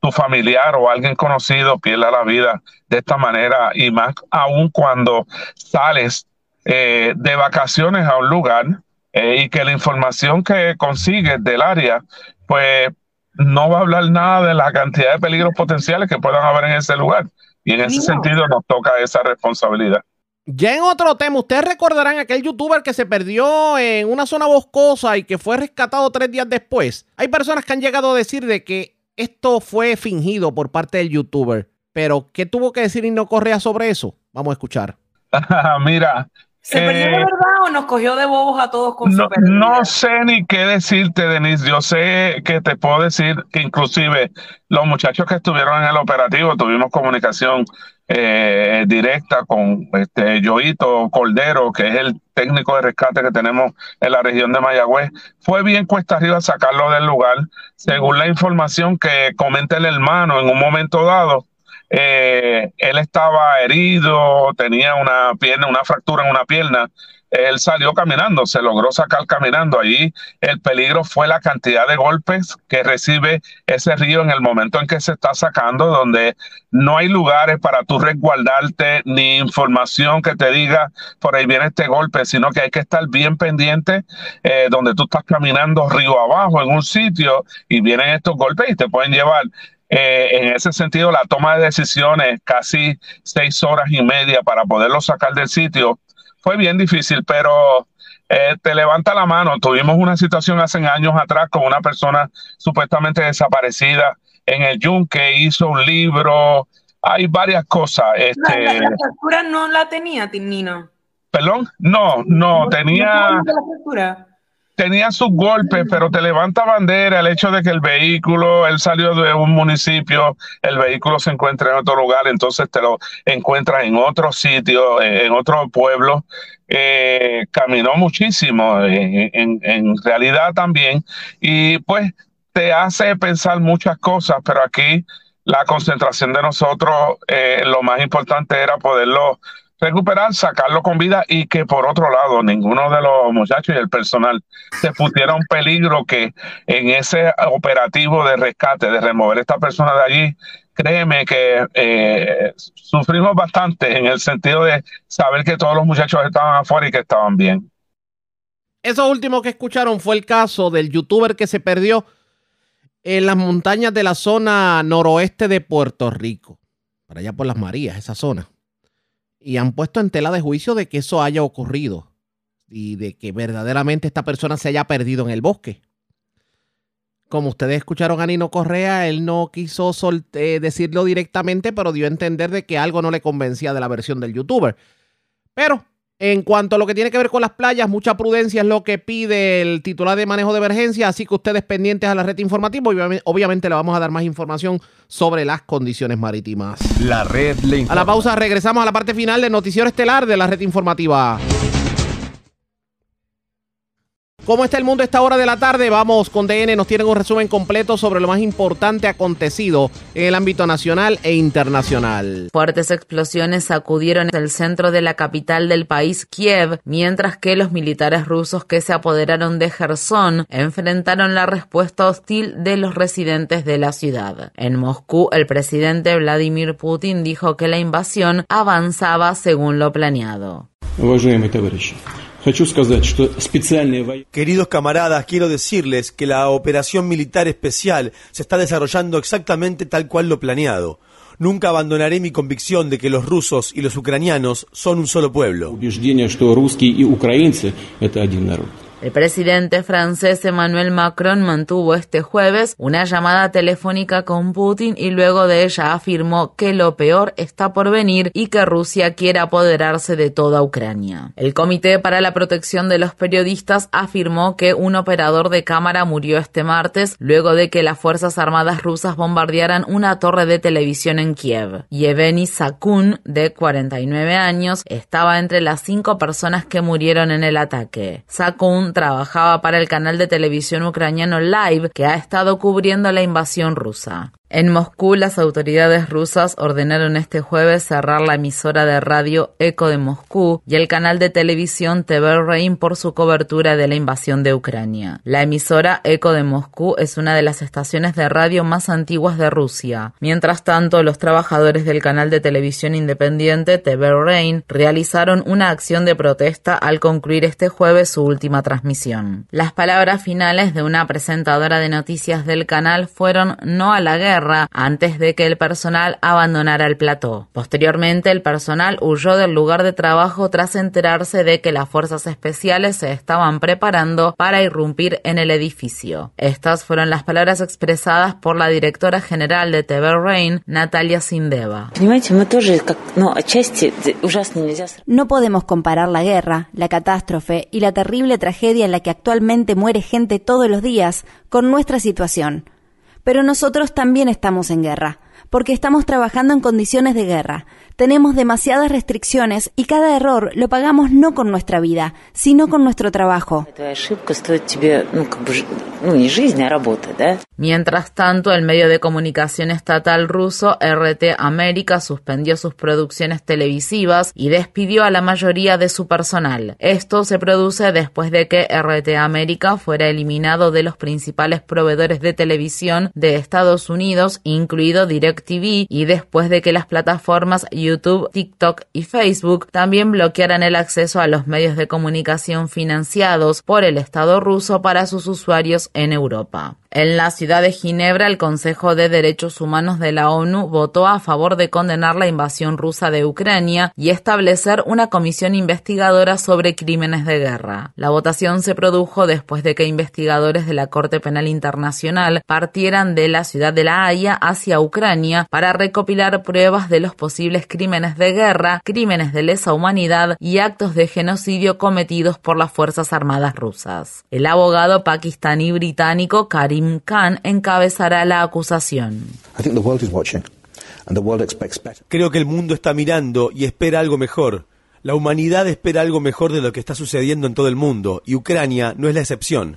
tu familiar o alguien conocido pierda la vida de esta manera y más aún cuando sales eh, de vacaciones a un lugar eh, y que la información que consigues del área, pues no va a hablar nada de la cantidad de peligros potenciales que puedan haber en ese lugar. Y en ese sentido nos toca esa responsabilidad. Ya en otro tema, ustedes recordarán aquel youtuber que se perdió en una zona boscosa y que fue rescatado tres días después. Hay personas que han llegado a decir de que esto fue fingido por parte del youtuber. Pero, ¿qué tuvo que decir no Correa sobre eso? Vamos a escuchar. Mira, ¿Se perdió de eh, verdad o nos cogió de bobos a todos con no, no sé ni qué decirte, Denise. Yo sé que te puedo decir que inclusive los muchachos que estuvieron en el operativo tuvimos comunicación eh, directa con este Yoito Cordero, que es el técnico de rescate que tenemos en la región de Mayagüez. Fue bien cuesta arriba sacarlo del lugar. Según la información que comenta el hermano en un momento dado, eh, él estaba herido, tenía una pierna, una fractura en una pierna. Él salió caminando, se logró sacar caminando. Allí el peligro fue la cantidad de golpes que recibe ese río en el momento en que se está sacando, donde no hay lugares para tú resguardarte ni información que te diga por ahí viene este golpe, sino que hay que estar bien pendiente eh, donde tú estás caminando río abajo en un sitio y vienen estos golpes y te pueden llevar eh, en ese sentido, la toma de decisiones, casi seis horas y media para poderlo sacar del sitio, fue bien difícil, pero eh, te levanta la mano. Tuvimos una situación hace años atrás con una persona supuestamente desaparecida en el Yunque, hizo un libro, hay varias cosas. Este, la, factura no la tenía, Tinino. ¿Perdón? No, no, tenía tenía sus golpes, pero te levanta bandera el hecho de que el vehículo, él salió de un municipio, el vehículo se encuentra en otro lugar, entonces te lo encuentras en otro sitio, en otro pueblo. Eh, caminó muchísimo en, en, realidad también y pues te hace pensar muchas cosas, pero aquí la concentración de nosotros, eh, lo más importante era poderlo recuperar, sacarlo con vida y que por otro lado ninguno de los muchachos y el personal se pusiera un peligro que en ese operativo de rescate, de remover a esta persona de allí, créeme que eh, sufrimos bastante en el sentido de saber que todos los muchachos estaban afuera y que estaban bien. Eso último que escucharon fue el caso del youtuber que se perdió en las montañas de la zona noroeste de Puerto Rico, para allá por las Marías, esa zona y han puesto en tela de juicio de que eso haya ocurrido y de que verdaderamente esta persona se haya perdido en el bosque. Como ustedes escucharon a Nino Correa, él no quiso eh, decirlo directamente, pero dio a entender de que algo no le convencía de la versión del youtuber. Pero En cuanto a lo que tiene que ver con las playas, mucha prudencia es lo que pide el titular de manejo de emergencia, así que ustedes pendientes a la red informativa, obviamente le vamos a dar más información sobre las condiciones marítimas. La red le A la pausa regresamos a la parte final del noticiero estelar de la red informativa. ¿Cómo está el mundo a esta hora de la tarde? Vamos con DN, nos tienen un resumen completo sobre lo más importante acontecido en el ámbito nacional e internacional. Fuertes explosiones sacudieron el centro de la capital del país, Kiev, mientras que los militares rusos que se apoderaron de Gerson enfrentaron la respuesta hostil de los residentes de la ciudad. En Moscú, el presidente Vladimir Putin dijo que la invasión avanzaba según lo planeado. Queridos camaradas, quiero decirles que la operación militar especial se está desarrollando exactamente tal cual lo planeado. Nunca abandonaré mi convicción de que los rusos y los ucranianos son un solo pueblo. El presidente francés Emmanuel Macron mantuvo este jueves una llamada telefónica con Putin y luego de ella afirmó que lo peor está por venir y que Rusia quiere apoderarse de toda Ucrania. El Comité para la Protección de los Periodistas afirmó que un operador de cámara murió este martes luego de que las Fuerzas Armadas rusas bombardearan una torre de televisión en Kiev. Yevgeny Sakun, de 49 años, estaba entre las cinco personas que murieron en el ataque. Sakun trabajaba para el canal de televisión ucraniano Live que ha estado cubriendo la invasión rusa. En Moscú, las autoridades rusas ordenaron este jueves cerrar la emisora de radio Eco de Moscú y el canal de televisión TV Rain por su cobertura de la invasión de Ucrania. La emisora Eco de Moscú es una de las estaciones de radio más antiguas de Rusia. Mientras tanto, los trabajadores del canal de televisión independiente TV Rain realizaron una acción de protesta al concluir este jueves su última transmisión. Las palabras finales de una presentadora de noticias del canal fueron no a la guerra antes de que el personal abandonara el plató. Posteriormente, el personal huyó del lugar de trabajo tras enterarse de que las fuerzas especiales se estaban preparando para irrumpir en el edificio. Estas fueron las palabras expresadas por la directora general de TV Rain, Natalia Sindeva. No podemos comparar la guerra, la catástrofe y la terrible tragedia en la que actualmente muere gente todos los días con nuestra situación. Pero nosotros también estamos en guerra, porque estamos trabajando en condiciones de guerra. Tenemos demasiadas restricciones y cada error lo pagamos no con nuestra vida, sino con nuestro trabajo. Mientras tanto, el medio de comunicación estatal ruso RT América suspendió sus producciones televisivas y despidió a la mayoría de su personal. Esto se produce después de que RT América fuera eliminado de los principales proveedores de televisión de Estados Unidos, incluido DirecTV, y después de que las plataformas YouTube, TikTok y Facebook también bloquearan el acceso a los medios de comunicación financiados por el Estado ruso para sus usuarios en Europa. En la ciudad de Ginebra, el Consejo de Derechos Humanos de la ONU votó a favor de condenar la invasión rusa de Ucrania y establecer una comisión investigadora sobre crímenes de guerra. La votación se produjo después de que investigadores de la Corte Penal Internacional partieran de la ciudad de La Haya hacia Ucrania para recopilar pruebas de los posibles crímenes de guerra, crímenes de lesa humanidad y actos de genocidio cometidos por las Fuerzas Armadas rusas. El abogado pakistaní británico Karim Khan encabezará la acusación. Creo que el mundo está mirando y espera algo mejor. La humanidad espera algo mejor de lo que está sucediendo en todo el mundo y Ucrania no es la excepción.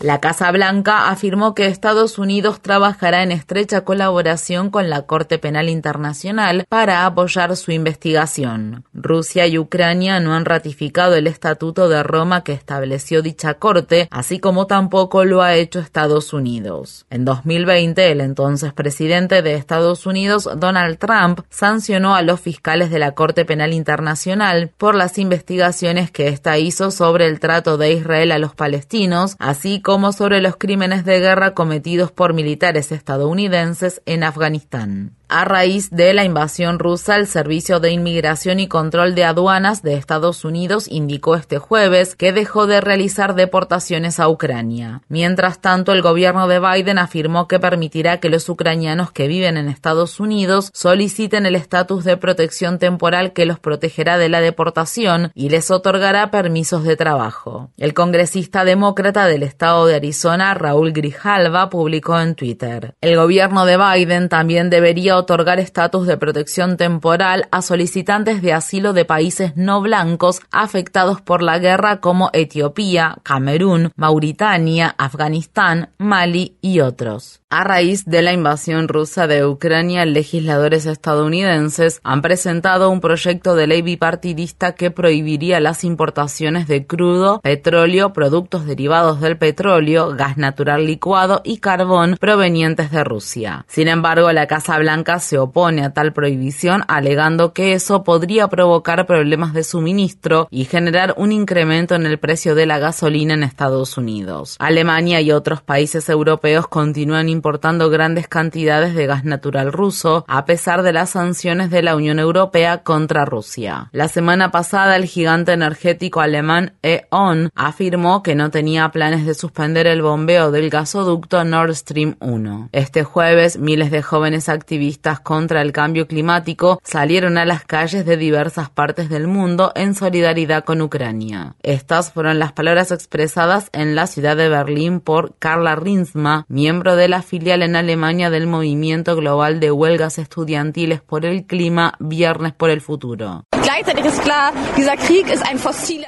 La Casa Blanca afirmó que Estados Unidos trabajará en estrecha colaboración con la Corte Penal Internacional para apoyar su investigación. Rusia y Ucrania no han ratificado el Estatuto de Roma que estableció dicha Corte, así como tampoco lo ha hecho Estados Unidos. En 2020, el entonces presidente de Estados Unidos, Donald Trump, sancionó a los fiscales de la Corte Penal Internacional por las investigaciones que ésta hizo sobre el trato de Israel a los palestinos, así como como sobre los crímenes de guerra cometidos por militares estadounidenses en Afganistán. A raíz de la invasión rusa, el Servicio de Inmigración y Control de Aduanas de Estados Unidos indicó este jueves que dejó de realizar deportaciones a Ucrania. Mientras tanto, el gobierno de Biden afirmó que permitirá que los ucranianos que viven en Estados Unidos soliciten el estatus de protección temporal que los protegerá de la deportación y les otorgará permisos de trabajo. El congresista demócrata del estado de Arizona, Raúl Grijalva, publicó en Twitter. El gobierno de Biden también debería otorgar estatus de protección temporal a solicitantes de asilo de países no blancos afectados por la guerra como Etiopía, Camerún, Mauritania, Afganistán, Mali y otros. A raíz de la invasión rusa de Ucrania, legisladores estadounidenses han presentado un proyecto de ley bipartidista que prohibiría las importaciones de crudo, petróleo, productos derivados del petróleo, gas natural licuado y carbón provenientes de Rusia. Sin embargo, la Casa Blanca se opone a tal prohibición, alegando que eso podría provocar problemas de suministro y generar un incremento en el precio de la gasolina en Estados Unidos. Alemania y otros países europeos continúan importando grandes cantidades de gas natural ruso, a pesar de las sanciones de la Unión Europea contra Rusia. La semana pasada, el gigante energético alemán E.ON afirmó que no tenía planes de suspender el bombeo del gasoducto Nord Stream 1. Este jueves, miles de jóvenes activistas contra el cambio climático salieron a las calles de diversas partes del mundo en solidaridad con Ucrania. Estas fueron las palabras expresadas en la ciudad de Berlín por Carla Rinsma, miembro de la filial en Alemania del Movimiento Global de Huelgas Estudiantiles por el Clima, Viernes por el Futuro.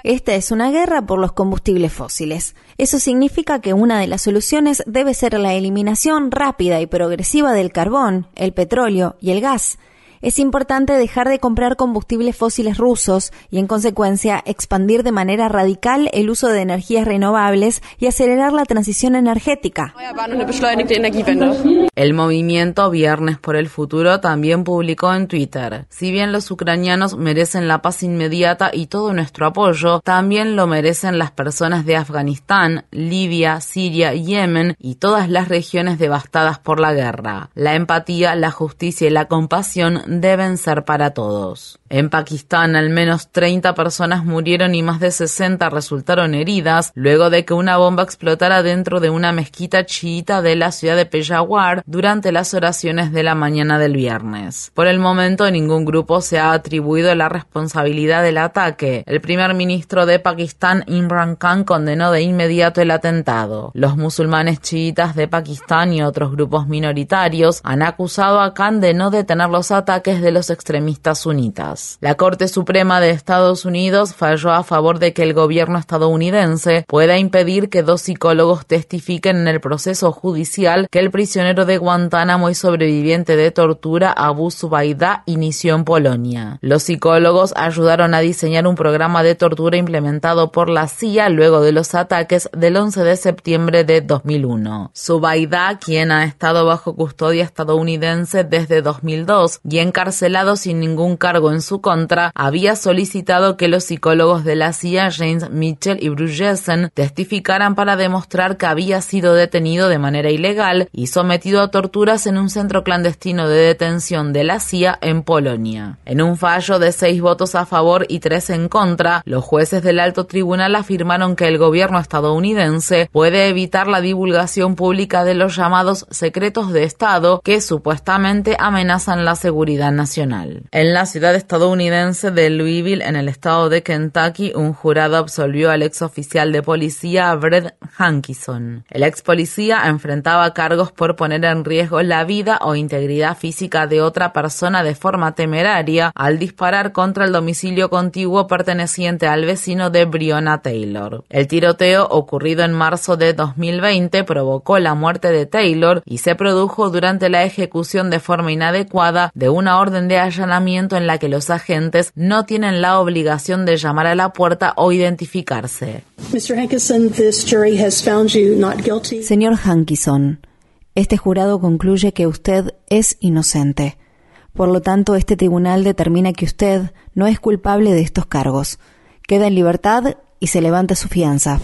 Esta es una guerra por los combustibles fósiles. Eso significa que una de las soluciones debe ser la eliminación rápida y progresiva del carbón, el petróleo y el gas es importante dejar de comprar combustibles fósiles rusos y, en consecuencia, expandir de manera radical el uso de energías renovables y acelerar la transición energética. El movimiento Viernes por el Futuro también publicó en Twitter, si bien los ucranianos merecen la paz inmediata y todo nuestro apoyo, también lo merecen las personas de Afganistán, Libia, Siria, Yemen y todas las regiones devastadas por la guerra. La empatía, la justicia y la compasión deben ser para todos. En Pakistán, al menos 30 personas murieron y más de 60 resultaron heridas luego de que una bomba explotara dentro de una mezquita chiita de la ciudad de Peshawar durante las oraciones de la mañana del viernes. Por el momento, ningún grupo se ha atribuido la responsabilidad del ataque. El primer ministro de Pakistán, Imran Khan, condenó de inmediato el atentado. Los musulmanes chiitas de Pakistán y otros grupos minoritarios han acusado a Khan de no detener los ataques de los extremistas sunitas. La Corte Suprema de Estados Unidos falló a favor de que el gobierno estadounidense pueda impedir que dos psicólogos testifiquen en el proceso judicial que el prisionero de Guantánamo y sobreviviente de tortura Abu Zubaydah inició en Polonia. Los psicólogos ayudaron a diseñar un programa de tortura implementado por la CIA luego de los ataques del 11 de septiembre de 2001. Zubaydah, quien ha estado bajo custodia estadounidense desde 2002 y encarcelado sin ningún cargo en su contra, había solicitado que los psicólogos de la CIA, James Mitchell y Bruce Jessen, testificaran para demostrar que había sido detenido de manera ilegal y sometido a torturas en un centro clandestino de detención de la CIA en Polonia. En un fallo de seis votos a favor y tres en contra, los jueces del alto tribunal afirmaron que el gobierno estadounidense puede evitar la divulgación pública de los llamados secretos de Estado que supuestamente amenazan la seguridad nacional. En la ciudad estadounidense estadounidense de Louisville, en el estado de Kentucky, un jurado absolvió al ex oficial de policía Brett Hankison. El ex policía enfrentaba cargos por poner en riesgo la vida o integridad física de otra persona de forma temeraria al disparar contra el domicilio contiguo perteneciente al vecino de Breonna Taylor. El tiroteo ocurrido en marzo de 2020 provocó la muerte de Taylor y se produjo durante la ejecución de forma inadecuada de una orden de allanamiento en la que los agentes no tienen la obligación de llamar a la puerta o identificarse. Señor Hankison, este jurado concluye que usted es inocente. Por lo tanto, este tribunal determina que usted no es culpable de estos cargos. Queda en libertad y se levante su fianza.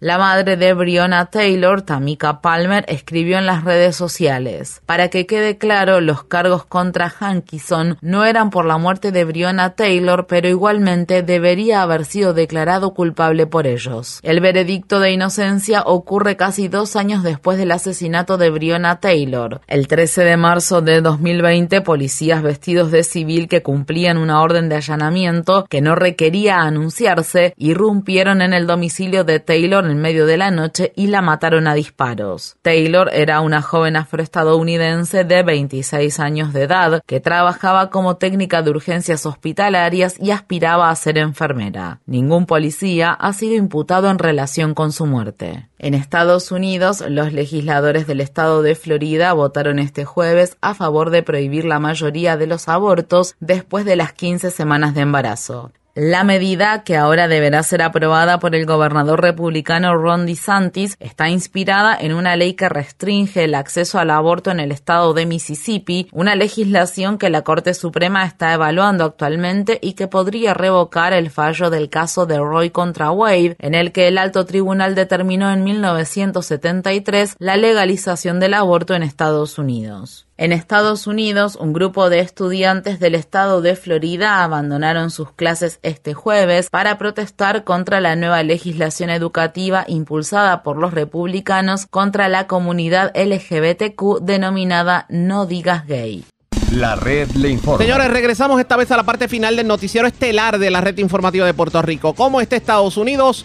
La madre de Breonna Taylor, Tamika Palmer, escribió en las redes sociales: Para que quede claro, los cargos contra Hankison no eran por la muerte de Breonna Taylor, pero igualmente debería haber sido declarado culpable por ellos. El veredicto de inocencia ocurre casi dos años después del asesinato de Breonna Taylor. El 13 de marzo de 2020, policías vestidos de civil que cumplían una orden de allanamiento que no requería anunciarse irrumpieron en el domicilio de Taylor en medio de la noche y la mataron a disparos. Taylor era una joven afroestadounidense de 26 años de edad que trabajaba como técnica de urgencias hospitalarias y aspiraba a ser enfermera. Ningún policía ha sido imputado en relación con su muerte. En Estados Unidos, los legisladores del estado de Florida votaron este jueves a favor de prohibir la mayoría de los abortos después de las 15 semanas de embarazo. La medida, que ahora deberá ser aprobada por el gobernador republicano Ron DeSantis, está inspirada en una ley que restringe el acceso al aborto en el estado de Mississippi, una legislación que la Corte Suprema está evaluando actualmente y que podría revocar el fallo del caso de Roy contra Wade, en el que el alto tribunal determinó en 1973 la legalización del aborto en Estados Unidos. En Estados Unidos, un grupo de estudiantes del estado de Florida abandonaron sus clases este jueves para protestar contra la nueva legislación educativa impulsada por los republicanos contra la comunidad LGBTQ denominada No Digas Gay. La red le informa. Señores, regresamos esta vez a la parte final del noticiero estelar de la red informativa de Puerto Rico. ¿Cómo está Estados Unidos?